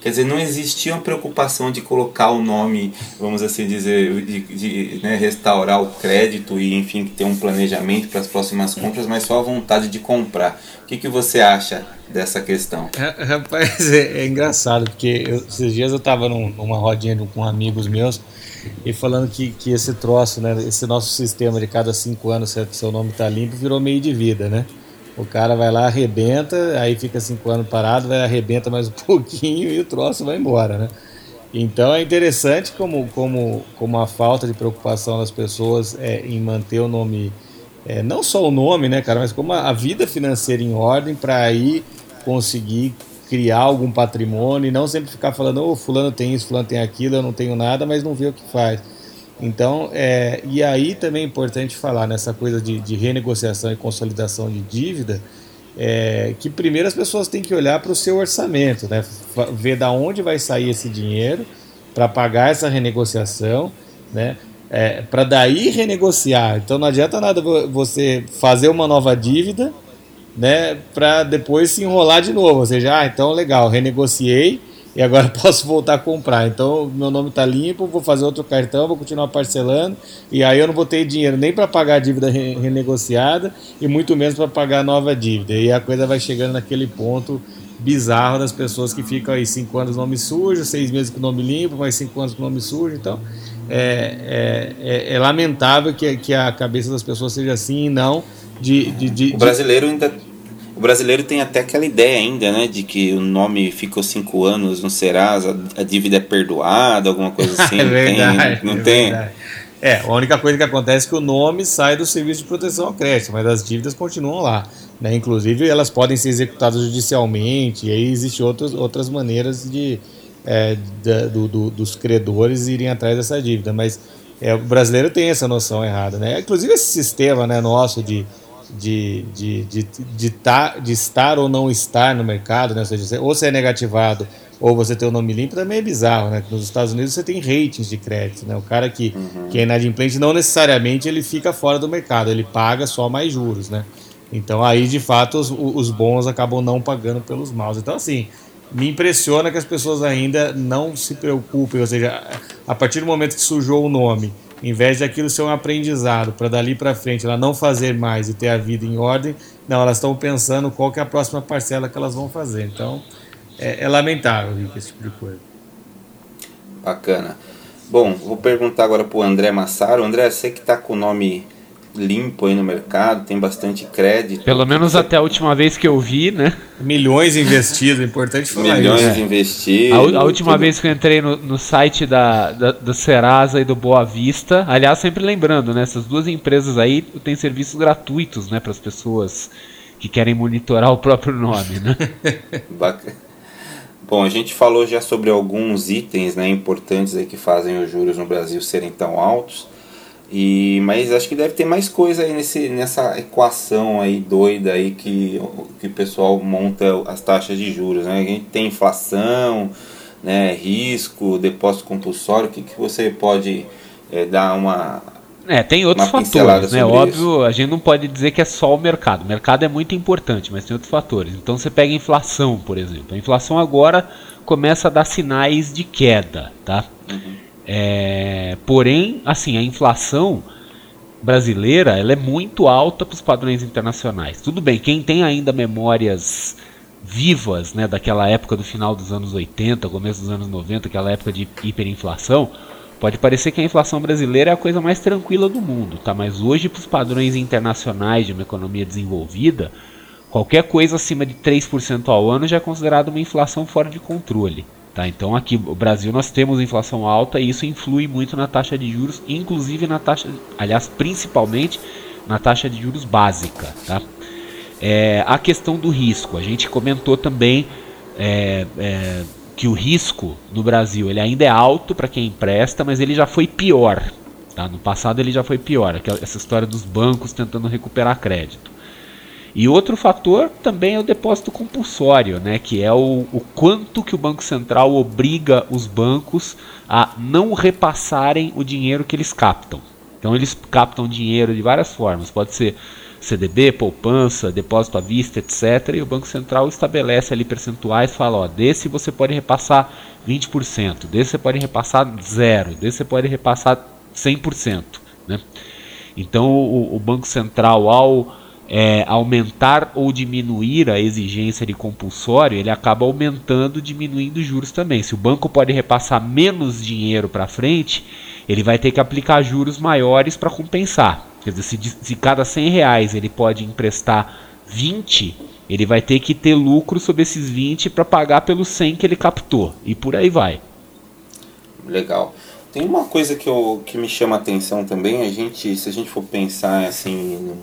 Quer dizer, não existia uma preocupação de colocar o nome, vamos assim dizer, de, de né, restaurar o crédito e, enfim, ter um planejamento para as próximas compras, mas só a vontade de comprar. O que, que você acha dessa questão? Rapaz, é, é engraçado, porque eu, esses dias eu estava num, numa rodinha com amigos meus e falando que, que esse troço, né, esse nosso sistema de cada cinco anos, se seu nome está limpo, virou meio de vida, né? O cara vai lá, arrebenta, aí fica cinco anos parado, vai arrebenta mais um pouquinho e o troço vai embora, né? Então é interessante como, como, como a falta de preocupação das pessoas é, em manter o nome, é, não só o nome, né, cara, mas como a, a vida financeira em ordem para aí conseguir criar algum patrimônio e não sempre ficar falando, ô, oh, fulano tem isso, fulano tem aquilo, eu não tenho nada, mas não vê o que faz. Então, é, e aí também é importante falar nessa coisa de, de renegociação e consolidação de dívida, é, que primeiro as pessoas têm que olhar para o seu orçamento, né? ver da onde vai sair esse dinheiro para pagar essa renegociação, né? É, para daí renegociar. Então não adianta nada você fazer uma nova dívida né, para depois se enrolar de novo. Ou seja, ah, então legal, renegociei e agora posso voltar a comprar. Então meu nome está limpo, vou fazer outro cartão, vou continuar parcelando e aí eu não vou ter dinheiro nem para pagar a dívida renegociada e muito menos para pagar a nova dívida. E a coisa vai chegando naquele ponto bizarro das pessoas que ficam aí cinco anos com nome sujo, seis meses com nome limpo, mais cinco anos com nome sujo. Então é, é, é, é lamentável que, que a cabeça das pessoas seja assim e não de, de, de, o brasileiro ainda o brasileiro tem até aquela ideia ainda, né, de que o nome ficou cinco anos no Serasa, a, dívida é perdoada, alguma coisa assim. é verdade, tem, não é tem. Verdade. É, a única coisa que acontece é que o nome sai do serviço de proteção ao crédito, mas as dívidas continuam lá. Né? Inclusive, elas podem ser executadas judicialmente, e aí existem outras, outras maneiras de, é, do, do, dos credores irem atrás dessa dívida. Mas é, o brasileiro tem essa noção errada, né? Inclusive esse sistema né, nosso de, de, de, de, de, tá, de estar ou não estar no mercado, né? ou seja, ou você é negativado ou você tem o nome limpo, também é bizarro, né? Nos Estados Unidos você tem ratings de crédito, né? O cara que, uhum. que é inadimplente não necessariamente ele fica fora do mercado, ele paga só mais juros, né? Então aí de fato os, os bons acabam não pagando pelos maus. Então assim, me impressiona que as pessoas ainda não se preocupem, ou seja, a partir do momento que sujou o nome, em vez de aquilo ser um aprendizado para dali para frente ela não fazer mais e ter a vida em ordem, não, elas estão pensando qual que é a próxima parcela que elas vão fazer. Então, é, é lamentável esse tipo de coisa. Bacana. Bom, vou perguntar agora para o André Massaro. André, você que está com o nome limpo aí no mercado, tem bastante crédito. Pelo menos você... até a última vez que eu vi, né? Milhões investidos, é importante falar Milhões isso. investidos. A, a última tudo. vez que eu entrei no, no site da, da, do Serasa e do Boa Vista, aliás, sempre lembrando, né? Essas duas empresas aí têm serviços gratuitos, né? Para as pessoas que querem monitorar o próprio nome, né? Bacana. Bom, a gente falou já sobre alguns itens né, importantes aí que fazem os juros no Brasil serem tão altos. E, mas acho que deve ter mais coisa aí nesse, nessa equação aí doida aí que, que o pessoal monta as taxas de juros. Né? A gente tem inflação, né, risco, depósito compulsório. O que, que você pode é, dar uma, é, tem outros fatores, né? Óbvio, a gente não pode dizer que é só o mercado. O mercado é muito importante, mas tem outros fatores. Então você pega a inflação, por exemplo. A inflação agora começa a dar sinais de queda, tá? Uhum. É, porém, assim, a inflação brasileira ela é muito alta para os padrões internacionais. Tudo bem, quem tem ainda memórias vivas, né, daquela época do final dos anos 80, começo dos anos 90, aquela época de hiperinflação, Pode parecer que a inflação brasileira é a coisa mais tranquila do mundo, tá? Mas hoje, para os padrões internacionais de uma economia desenvolvida, qualquer coisa acima de 3% ao ano já é considerado uma inflação fora de controle. Tá? Então aqui no Brasil nós temos inflação alta e isso influi muito na taxa de juros, inclusive na taxa, aliás, principalmente na taxa de juros básica. Tá? É, a questão do risco, a gente comentou também é, é, que o risco no Brasil ele ainda é alto para quem empresta, mas ele já foi pior. Tá? No passado ele já foi pior, essa história dos bancos tentando recuperar crédito. E outro fator também é o depósito compulsório, né, que é o, o quanto que o Banco Central obriga os bancos a não repassarem o dinheiro que eles captam. Então eles captam dinheiro de várias formas, pode ser CDB, poupança, depósito à vista, etc. E o Banco Central estabelece ali percentuais, fala, ó, desse você pode repassar 20%, desse você pode repassar zero, desse você pode repassar 100%, né? Então o, o Banco Central ao é, aumentar ou diminuir a exigência de compulsório, ele acaba aumentando, diminuindo os juros também. Se o banco pode repassar menos dinheiro para frente, ele vai ter que aplicar juros maiores para compensar. Quer dizer, se, se cada 100 reais ele pode emprestar 20, ele vai ter que ter lucro sobre esses 20 para pagar pelos 100 que ele captou. E por aí vai. Legal. Tem uma coisa que, eu, que me chama a atenção também, a gente, se a gente for pensar assim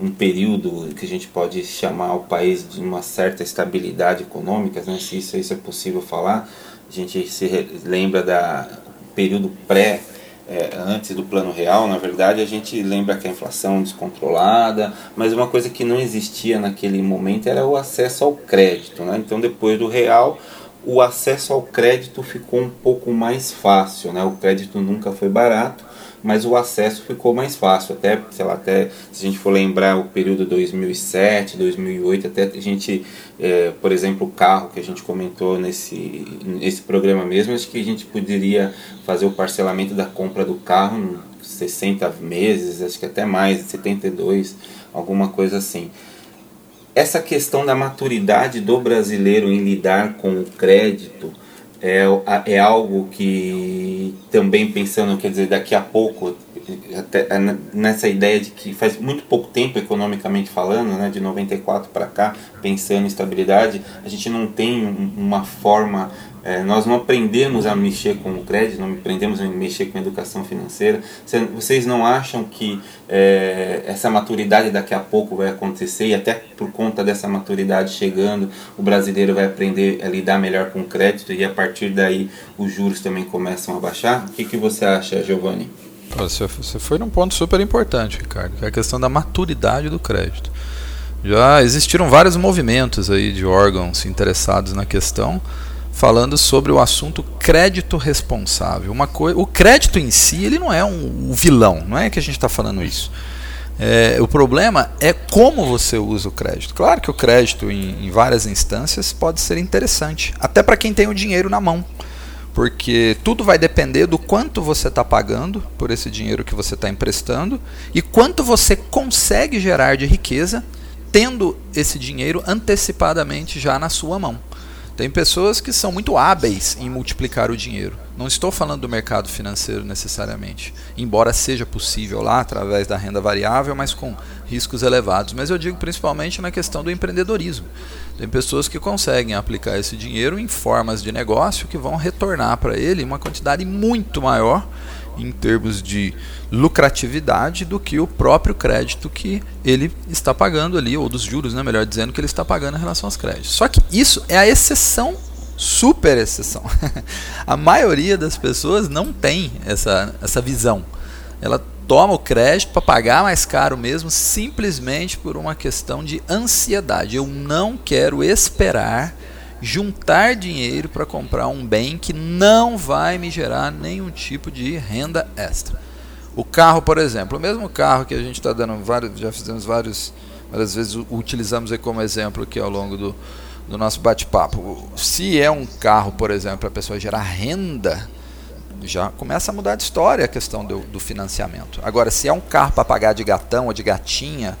num período que a gente pode chamar o país de uma certa estabilidade econômica, né, se isso, isso é possível falar, a gente se lembra da período pré é, antes do plano real, na verdade, a gente lembra que a inflação descontrolada, mas uma coisa que não existia naquele momento era o acesso ao crédito. Né? Então, depois do real, o acesso ao crédito ficou um pouco mais fácil. Né? O crédito nunca foi barato, mas o acesso ficou mais fácil. Até, sei lá, até se a gente for lembrar o período 2007, 2008, até a gente, é, por exemplo, o carro que a gente comentou nesse, nesse programa mesmo, acho que a gente poderia fazer o parcelamento da compra do carro em 60 meses, acho que até mais, 72, alguma coisa assim essa questão da maturidade do brasileiro em lidar com o crédito é, é algo que também pensando, quer dizer, daqui a pouco, até, é nessa ideia de que faz muito pouco tempo, economicamente falando, né, de 94 para cá, pensando em estabilidade, a gente não tem uma forma é, nós não aprendemos a mexer com o crédito, não aprendemos a mexer com a educação financeira. Vocês não acham que é, essa maturidade daqui a pouco vai acontecer e até por conta dessa maturidade chegando, o brasileiro vai aprender a lidar melhor com o crédito e a partir daí os juros também começam a baixar? O que, que você acha, Giovanni? Você foi num ponto super importante, Ricardo, que é a questão da maturidade do crédito. Já existiram vários movimentos aí de órgãos interessados na questão, falando sobre o assunto crédito responsável. Uma coisa, o crédito em si ele não é um, um vilão, não é que a gente está falando isso. É, o problema é como você usa o crédito. Claro que o crédito em, em várias instâncias pode ser interessante, até para quem tem o dinheiro na mão porque tudo vai depender do quanto você está pagando por esse dinheiro que você está emprestando e quanto você consegue gerar de riqueza tendo esse dinheiro antecipadamente já na sua mão. Tem pessoas que são muito hábeis em multiplicar o dinheiro. Não estou falando do mercado financeiro necessariamente, embora seja possível lá através da renda variável, mas com riscos elevados. Mas eu digo principalmente na questão do empreendedorismo. Tem pessoas que conseguem aplicar esse dinheiro em formas de negócio que vão retornar para ele uma quantidade muito maior em termos de lucratividade do que o próprio crédito que ele está pagando ali, ou dos juros, né, melhor dizendo, que ele está pagando em relação aos créditos. Só que isso é a exceção, super exceção. a maioria das pessoas não tem essa, essa visão. Ela toma o crédito para pagar mais caro mesmo, simplesmente por uma questão de ansiedade. Eu não quero esperar juntar dinheiro para comprar um bem que não vai me gerar nenhum tipo de renda extra. O carro, por exemplo, o mesmo carro que a gente está dando vários, já fizemos vários, várias vezes utilizamos aí como exemplo aqui ao longo do, do nosso bate-papo. Se é um carro, por exemplo, para a pessoa gerar renda, já começa a mudar de história a questão do, do financiamento. Agora, se é um carro para pagar de gatão ou de gatinha,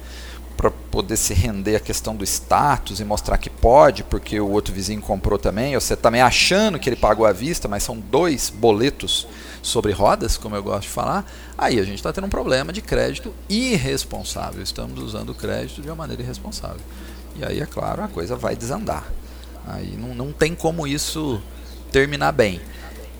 para poder se render a questão do status e mostrar que pode, porque o outro vizinho comprou também, ou você também achando que ele pagou à vista, mas são dois boletos sobre rodas, como eu gosto de falar, aí a gente está tendo um problema de crédito irresponsável. Estamos usando o crédito de uma maneira irresponsável. E aí, é claro, a coisa vai desandar. Aí não, não tem como isso terminar bem.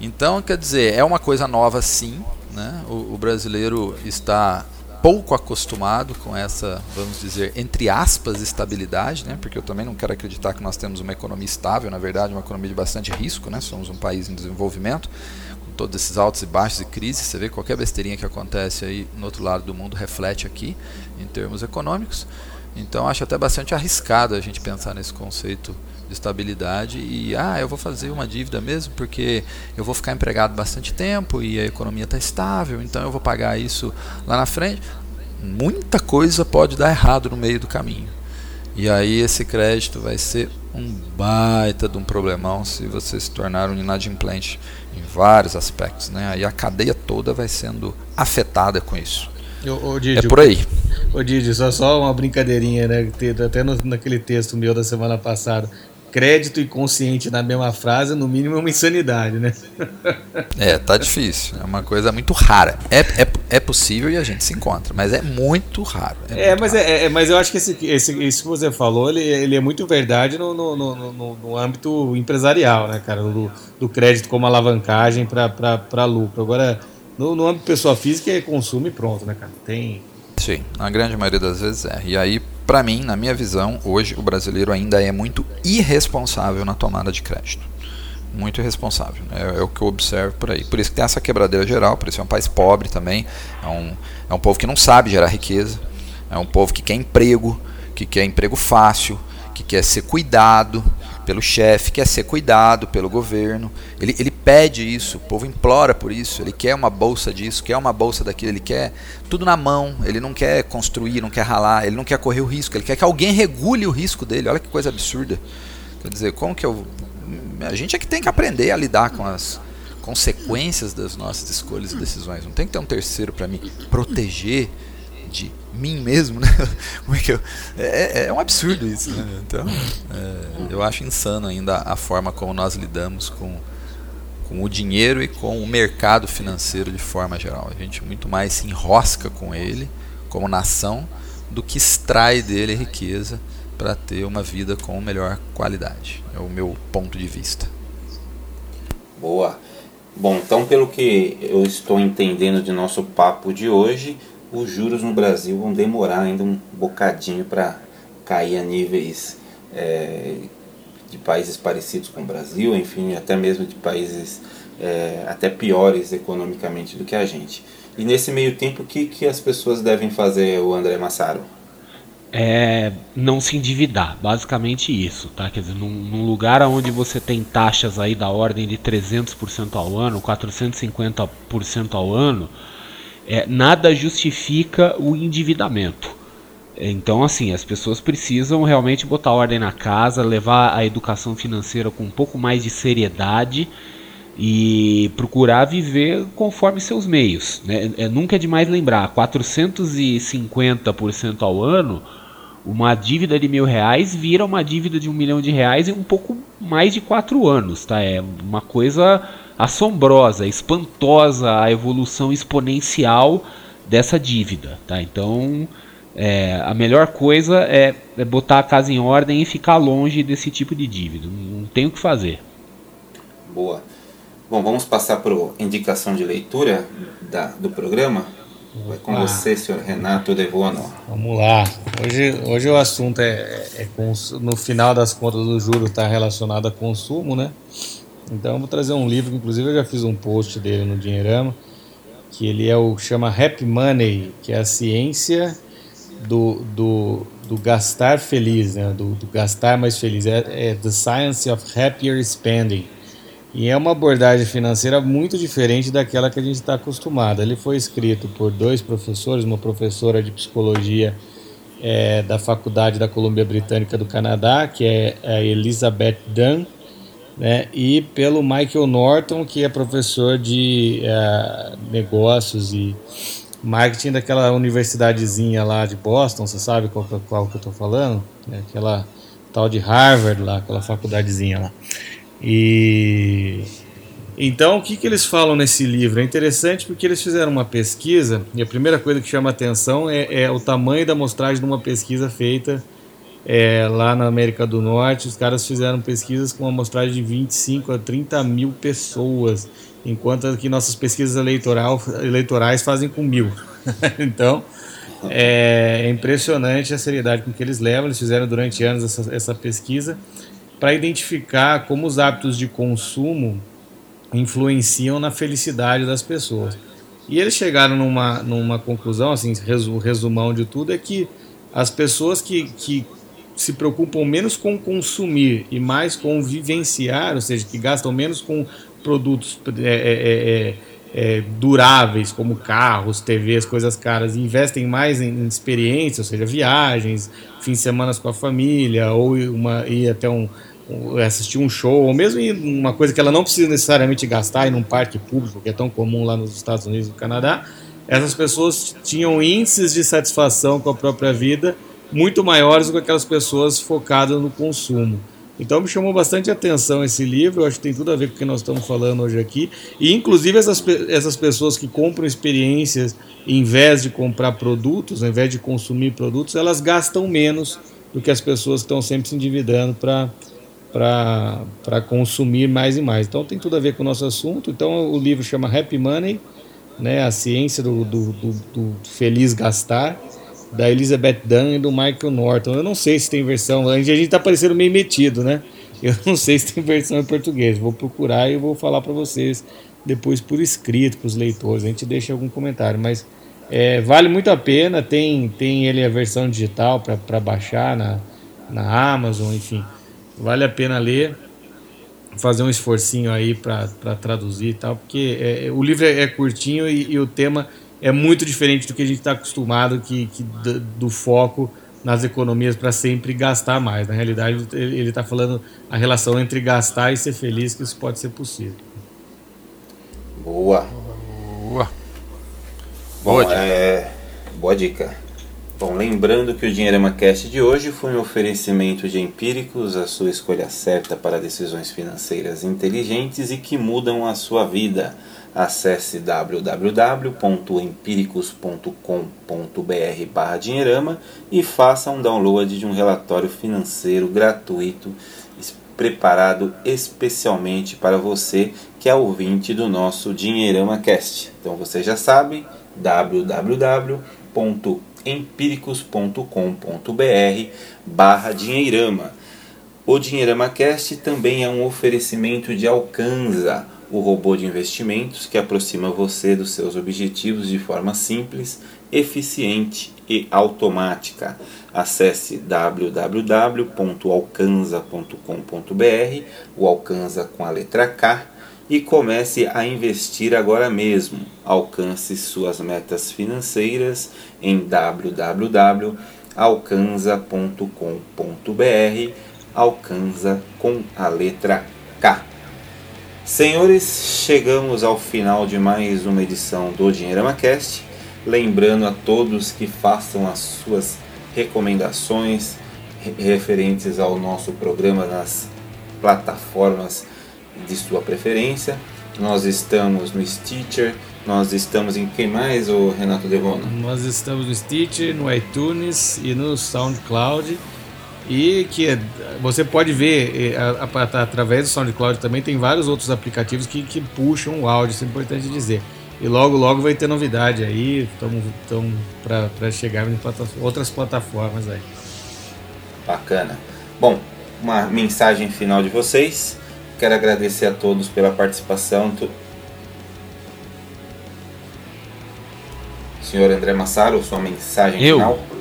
Então, quer dizer, é uma coisa nova sim. Né? o, o brasileiro está pouco acostumado com essa, vamos dizer, entre aspas, estabilidade, né? porque eu também não quero acreditar que nós temos uma economia estável, na verdade, uma economia de bastante risco, né? somos um país em desenvolvimento, com todos esses altos e baixos e crises, você vê qualquer besteirinha que acontece aí no outro lado do mundo reflete aqui, em termos econômicos, então acho até bastante arriscado a gente pensar nesse conceito de estabilidade e ah, eu vou fazer uma dívida mesmo porque eu vou ficar empregado bastante tempo e a economia está estável, então eu vou pagar isso lá na frente. Muita coisa pode dar errado no meio do caminho. E aí esse crédito vai ser um baita de um problemão se você se tornar um inadimplente em vários aspectos, né? Aí a cadeia toda vai sendo afetada com isso. Ô, ô, Didi, é por aí. Ô Didi, só, só uma brincadeirinha, né? Até no, naquele texto meu da semana passada crédito e consciente na mesma frase, no mínimo é uma insanidade, né? É, tá difícil. É uma coisa muito rara. É, é, é possível e a gente se encontra, mas é muito raro. É, é mas, raro. É, é, mas eu acho que esse, esse, isso que você falou, ele, ele é muito verdade no, no, no, no, no âmbito empresarial, né, cara? Do, do crédito como alavancagem para lucro. Agora, no, no âmbito pessoa física, é consumo e pronto, né, cara? Tem. Sim, na grande maioria das vezes é. E aí, para mim, na minha visão, hoje o brasileiro ainda é muito irresponsável na tomada de crédito. Muito irresponsável. É, é, o que eu observo por aí. Por isso que tem essa quebradeira geral, por isso é um país pobre também. É um, é um povo que não sabe gerar riqueza. É um povo que quer emprego, que quer emprego fácil, que quer ser cuidado pelo chefe, quer ser cuidado pelo governo. Ele, ele pede isso, o povo implora por isso. Ele quer uma bolsa disso, quer uma bolsa daquilo, ele quer tudo na mão. Ele não quer construir, não quer ralar, ele não quer correr o risco, ele quer que alguém regule o risco dele. Olha que coisa absurda. Quer dizer, como que eu. A gente é que tem que aprender a lidar com as consequências das nossas escolhas e decisões. Não tem que ter um terceiro para me proteger de mim mesmo, né? Como é que eu... é, é um absurdo isso, né? Então, é, eu acho insano ainda a forma como nós lidamos com, com o dinheiro e com o mercado financeiro de forma geral. A gente muito mais se enrosca com ele como nação do que extrai dele riqueza para ter uma vida com melhor qualidade. É o meu ponto de vista. Boa. Bom, então pelo que eu estou entendendo de nosso papo de hoje, os juros no Brasil vão demorar ainda um bocadinho para cair a níveis é, de países parecidos com o Brasil, enfim, até mesmo de países é, até piores economicamente do que a gente. E nesse meio tempo, o que, que as pessoas devem fazer, o André Massaro? É não se endividar, basicamente isso, tá? Quer dizer, num, num lugar onde você tem taxas aí da ordem de 300% ao ano, 450% ao ano, é, nada justifica o endividamento. Então, assim, as pessoas precisam realmente botar ordem na casa, levar a educação financeira com um pouco mais de seriedade e procurar viver conforme seus meios. Né? É, nunca é demais lembrar, 450% ao ano, uma dívida de mil reais vira uma dívida de um milhão de reais em um pouco mais de quatro anos. Tá? É uma coisa assombrosa, espantosa a evolução exponencial dessa dívida. Tá? Então, é, a melhor coisa é, é botar a casa em ordem e ficar longe desse tipo de dívida. Não tem o que fazer. Boa. Bom, vamos passar para a indicação de leitura da, do programa. Vai com ah. você, senhor Renato Devono. Vamos lá. Hoje, hoje o assunto é, é, é no final das contas do juro está relacionado a consumo, né? Então eu vou trazer um livro que inclusive eu já fiz um post dele no Dinheirama, que ele é o chama Happy Money, que é a ciência do, do, do gastar feliz, né? Do, do gastar mais feliz. É, é The Science of Happier Spending e é uma abordagem financeira muito diferente daquela que a gente está acostumado. Ele foi escrito por dois professores, uma professora de psicologia é, da Faculdade da Colômbia Britânica do Canadá, que é a Elizabeth Dunn, né, e pelo Michael Norton, que é professor de é, negócios e marketing daquela universidadezinha lá de Boston, você sabe qual, qual que eu estou falando? É aquela tal de Harvard lá, aquela faculdadezinha lá. E então o que, que eles falam nesse livro? É interessante porque eles fizeram uma pesquisa e a primeira coisa que chama atenção é, é o tamanho da amostragem de uma pesquisa feita é, lá na América do Norte. Os caras fizeram pesquisas com uma amostragem de 25 a 30 mil pessoas, enquanto que nossas pesquisas eleitoral, eleitorais fazem com mil. então é, é impressionante a seriedade com que eles levam. Eles fizeram durante anos essa, essa pesquisa para identificar como os hábitos de consumo influenciam na felicidade das pessoas. E eles chegaram numa, numa conclusão, assim, resumão de tudo é que as pessoas que, que se preocupam menos com consumir e mais com vivenciar, ou seja, que gastam menos com produtos é, é, é, é, duráveis, como carros, TVs, coisas caras, e investem mais em, em experiências, ou seja, viagens, fins de semana com a família, ou uma, ir até um, assistir um show, ou mesmo uma coisa que ela não precisa necessariamente gastar em um parque público, que é tão comum lá nos Estados Unidos e no Canadá, essas pessoas tinham índices de satisfação com a própria vida muito maiores do que aquelas pessoas focadas no consumo. Então me chamou bastante atenção esse livro, eu acho que tem tudo a ver com o que nós estamos falando hoje aqui. E inclusive essas, essas pessoas que compram experiências em vez de comprar produtos, ao invés de consumir produtos, elas gastam menos do que as pessoas que estão sempre se endividando para para consumir mais e mais. Então tem tudo a ver com o nosso assunto. Então o livro chama Happy Money, né, a ciência do, do, do, do feliz gastar, da Elizabeth Dunn e do Michael Norton. Eu não sei se tem versão, a gente está parecendo meio metido, né? Eu não sei se tem versão em português. Vou procurar e vou falar para vocês depois por escrito para os leitores. A gente deixa algum comentário, mas é, vale muito a pena. Tem, tem ele a versão digital para baixar na, na Amazon, enfim. Vale a pena ler, fazer um esforcinho aí para traduzir e tal, porque é, o livro é, é curtinho e, e, o tema é muito diferente do que a gente está acostumado, que, que do, do, foco nas economias para sempre gastar mais. Na realidade, ele está falando a relação entre gastar e ser feliz, que isso pode ser possível. Boa. Boa. Bom, boa dica. É... Boa dica. Bom, lembrando que o Dinheirama Cast de hoje foi um oferecimento de empíricos, a sua escolha certa para decisões financeiras inteligentes e que mudam a sua vida. Acesse www.empíricos.com.br barra Dinheirama e faça um download de um relatório financeiro gratuito preparado especialmente para você que é ouvinte do nosso Dinheirama Cast. Então você já sabe, www empíricos.com.br barra dinheirama. O Dinheirama Cast também é um oferecimento de Alcanza, o robô de investimentos que aproxima você dos seus objetivos de forma simples, eficiente e automática. Acesse www.alcanza.com.br, o Alcanza com a letra K, e comece a investir agora mesmo. Alcance suas metas financeiras em www.alcanza.com.br, Alcanza com a letra K. Senhores, chegamos ao final de mais uma edição do Dinheirama Cast. Lembrando a todos que façam as suas recomendações referentes ao nosso programa nas plataformas de sua preferência. Nós estamos no Stitcher, nós estamos em quem mais, o Renato Devona? Nós estamos no Stitcher, no iTunes e no SoundCloud. E que você pode ver a, a, a, através do SoundCloud também tem vários outros aplicativos que, que puxam o áudio, isso é importante dizer. E logo, logo vai ter novidade aí, estamos para chegar em outras plataformas aí. Bacana. Bom, uma mensagem final de vocês. Quero agradecer a todos pela participação. Senhor André Massaro, sua mensagem Eu? final.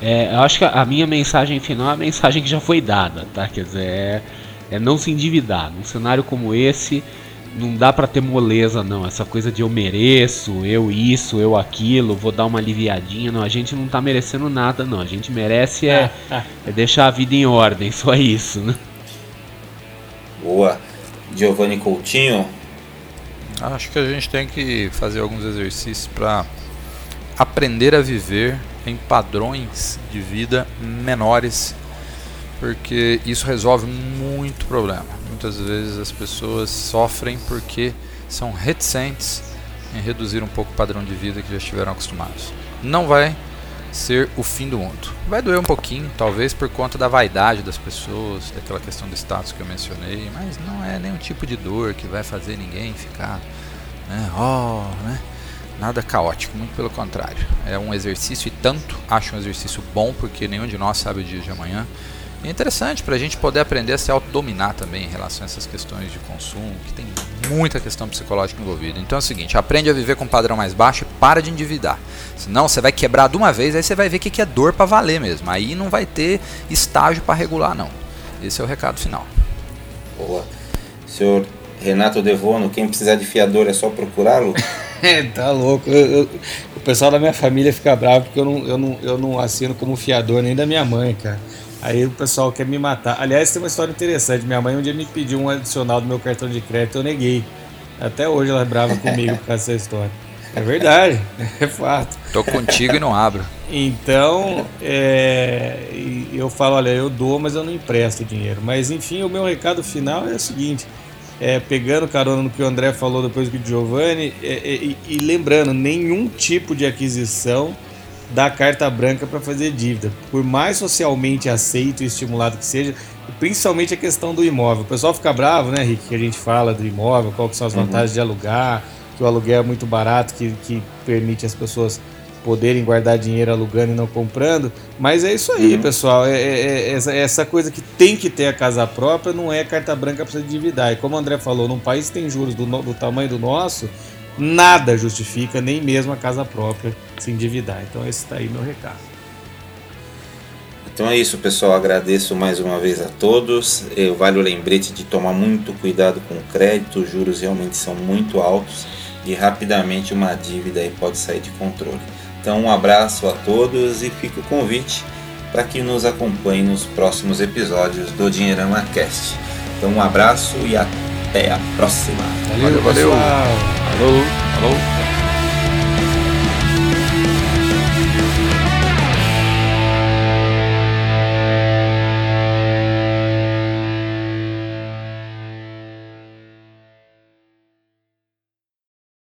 É, eu acho que a minha mensagem final é a mensagem que já foi dada, tá? Quer dizer, é, é não se endividar. Num cenário como esse, não dá para ter moleza, não. Essa coisa de eu mereço, eu isso, eu aquilo, vou dar uma aliviadinha. Não, a gente não tá merecendo nada, não. A gente merece é, é deixar a vida em ordem, só isso, né? Boa. Giovanni Coutinho. Acho que a gente tem que fazer alguns exercícios para aprender a viver em padrões de vida menores, porque isso resolve muito problema. Muitas vezes as pessoas sofrem porque são reticentes em reduzir um pouco o padrão de vida que já estiveram acostumados. Não vai ser o fim do mundo. Vai doer um pouquinho, talvez por conta da vaidade das pessoas, daquela questão do status que eu mencionei, mas não é nenhum tipo de dor que vai fazer ninguém ficar, né, oh, né, nada caótico, muito pelo contrário. É um exercício e tanto acho um exercício bom, porque nenhum de nós sabe o dia de amanhã. E é interessante para a gente poder aprender a se autodominar também em relação a essas questões de consumo, que tem muita questão psicológica envolvida. Então é o seguinte, aprende a viver com um padrão mais baixo e para de endividar. Senão você vai quebrar de uma vez, aí você vai ver o que é dor para valer mesmo. Aí não vai ter estágio para regular não. Esse é o recado final. Boa. Senhor Renato Devono, quem precisar de fiador é só procurá-lo? É, tá louco. Eu, eu, o pessoal da minha família fica bravo porque eu não, eu, não, eu não assino como fiador nem da minha mãe, cara. Aí o pessoal quer me matar. Aliás, tem uma história interessante. Minha mãe um dia me pediu um adicional do meu cartão de crédito, eu neguei. Até hoje ela é brava comigo por causa dessa história. É verdade, é fato. Tô contigo e não abro. Então, é, eu falo, olha, eu dou, mas eu não empresto dinheiro. Mas enfim, o meu recado final é o seguinte: é, pegando carona no que o André falou depois do Giovanni, é, é, e, e lembrando, nenhum tipo de aquisição dá carta branca para fazer dívida. Por mais socialmente aceito e estimulado que seja, principalmente a questão do imóvel. O pessoal fica bravo, né, Rick, que a gente fala do imóvel, qual que são as uhum. vantagens de alugar, que o aluguel é muito barato, que, que permite as pessoas poderem guardar dinheiro alugando e não comprando. Mas é isso aí, uhum. pessoal. É, é, é, essa, coisa que tem que ter a casa própria não é carta branca para se endividar. E como o André falou, num país que tem juros do, do tamanho do nosso, nada justifica, nem mesmo a casa própria, se endividar. Então esse está aí meu recado. Então é isso, pessoal. Agradeço mais uma vez a todos. Eu vale o lembrete de tomar muito cuidado com o crédito. Os juros realmente são muito altos e rapidamente uma dívida aí pode sair de controle. Então um abraço a todos e fica o convite para que nos acompanhe nos próximos episódios do Dinheirama Cast. Então um abraço e até a próxima. Valeu, valeu. valeu. Alô, alô.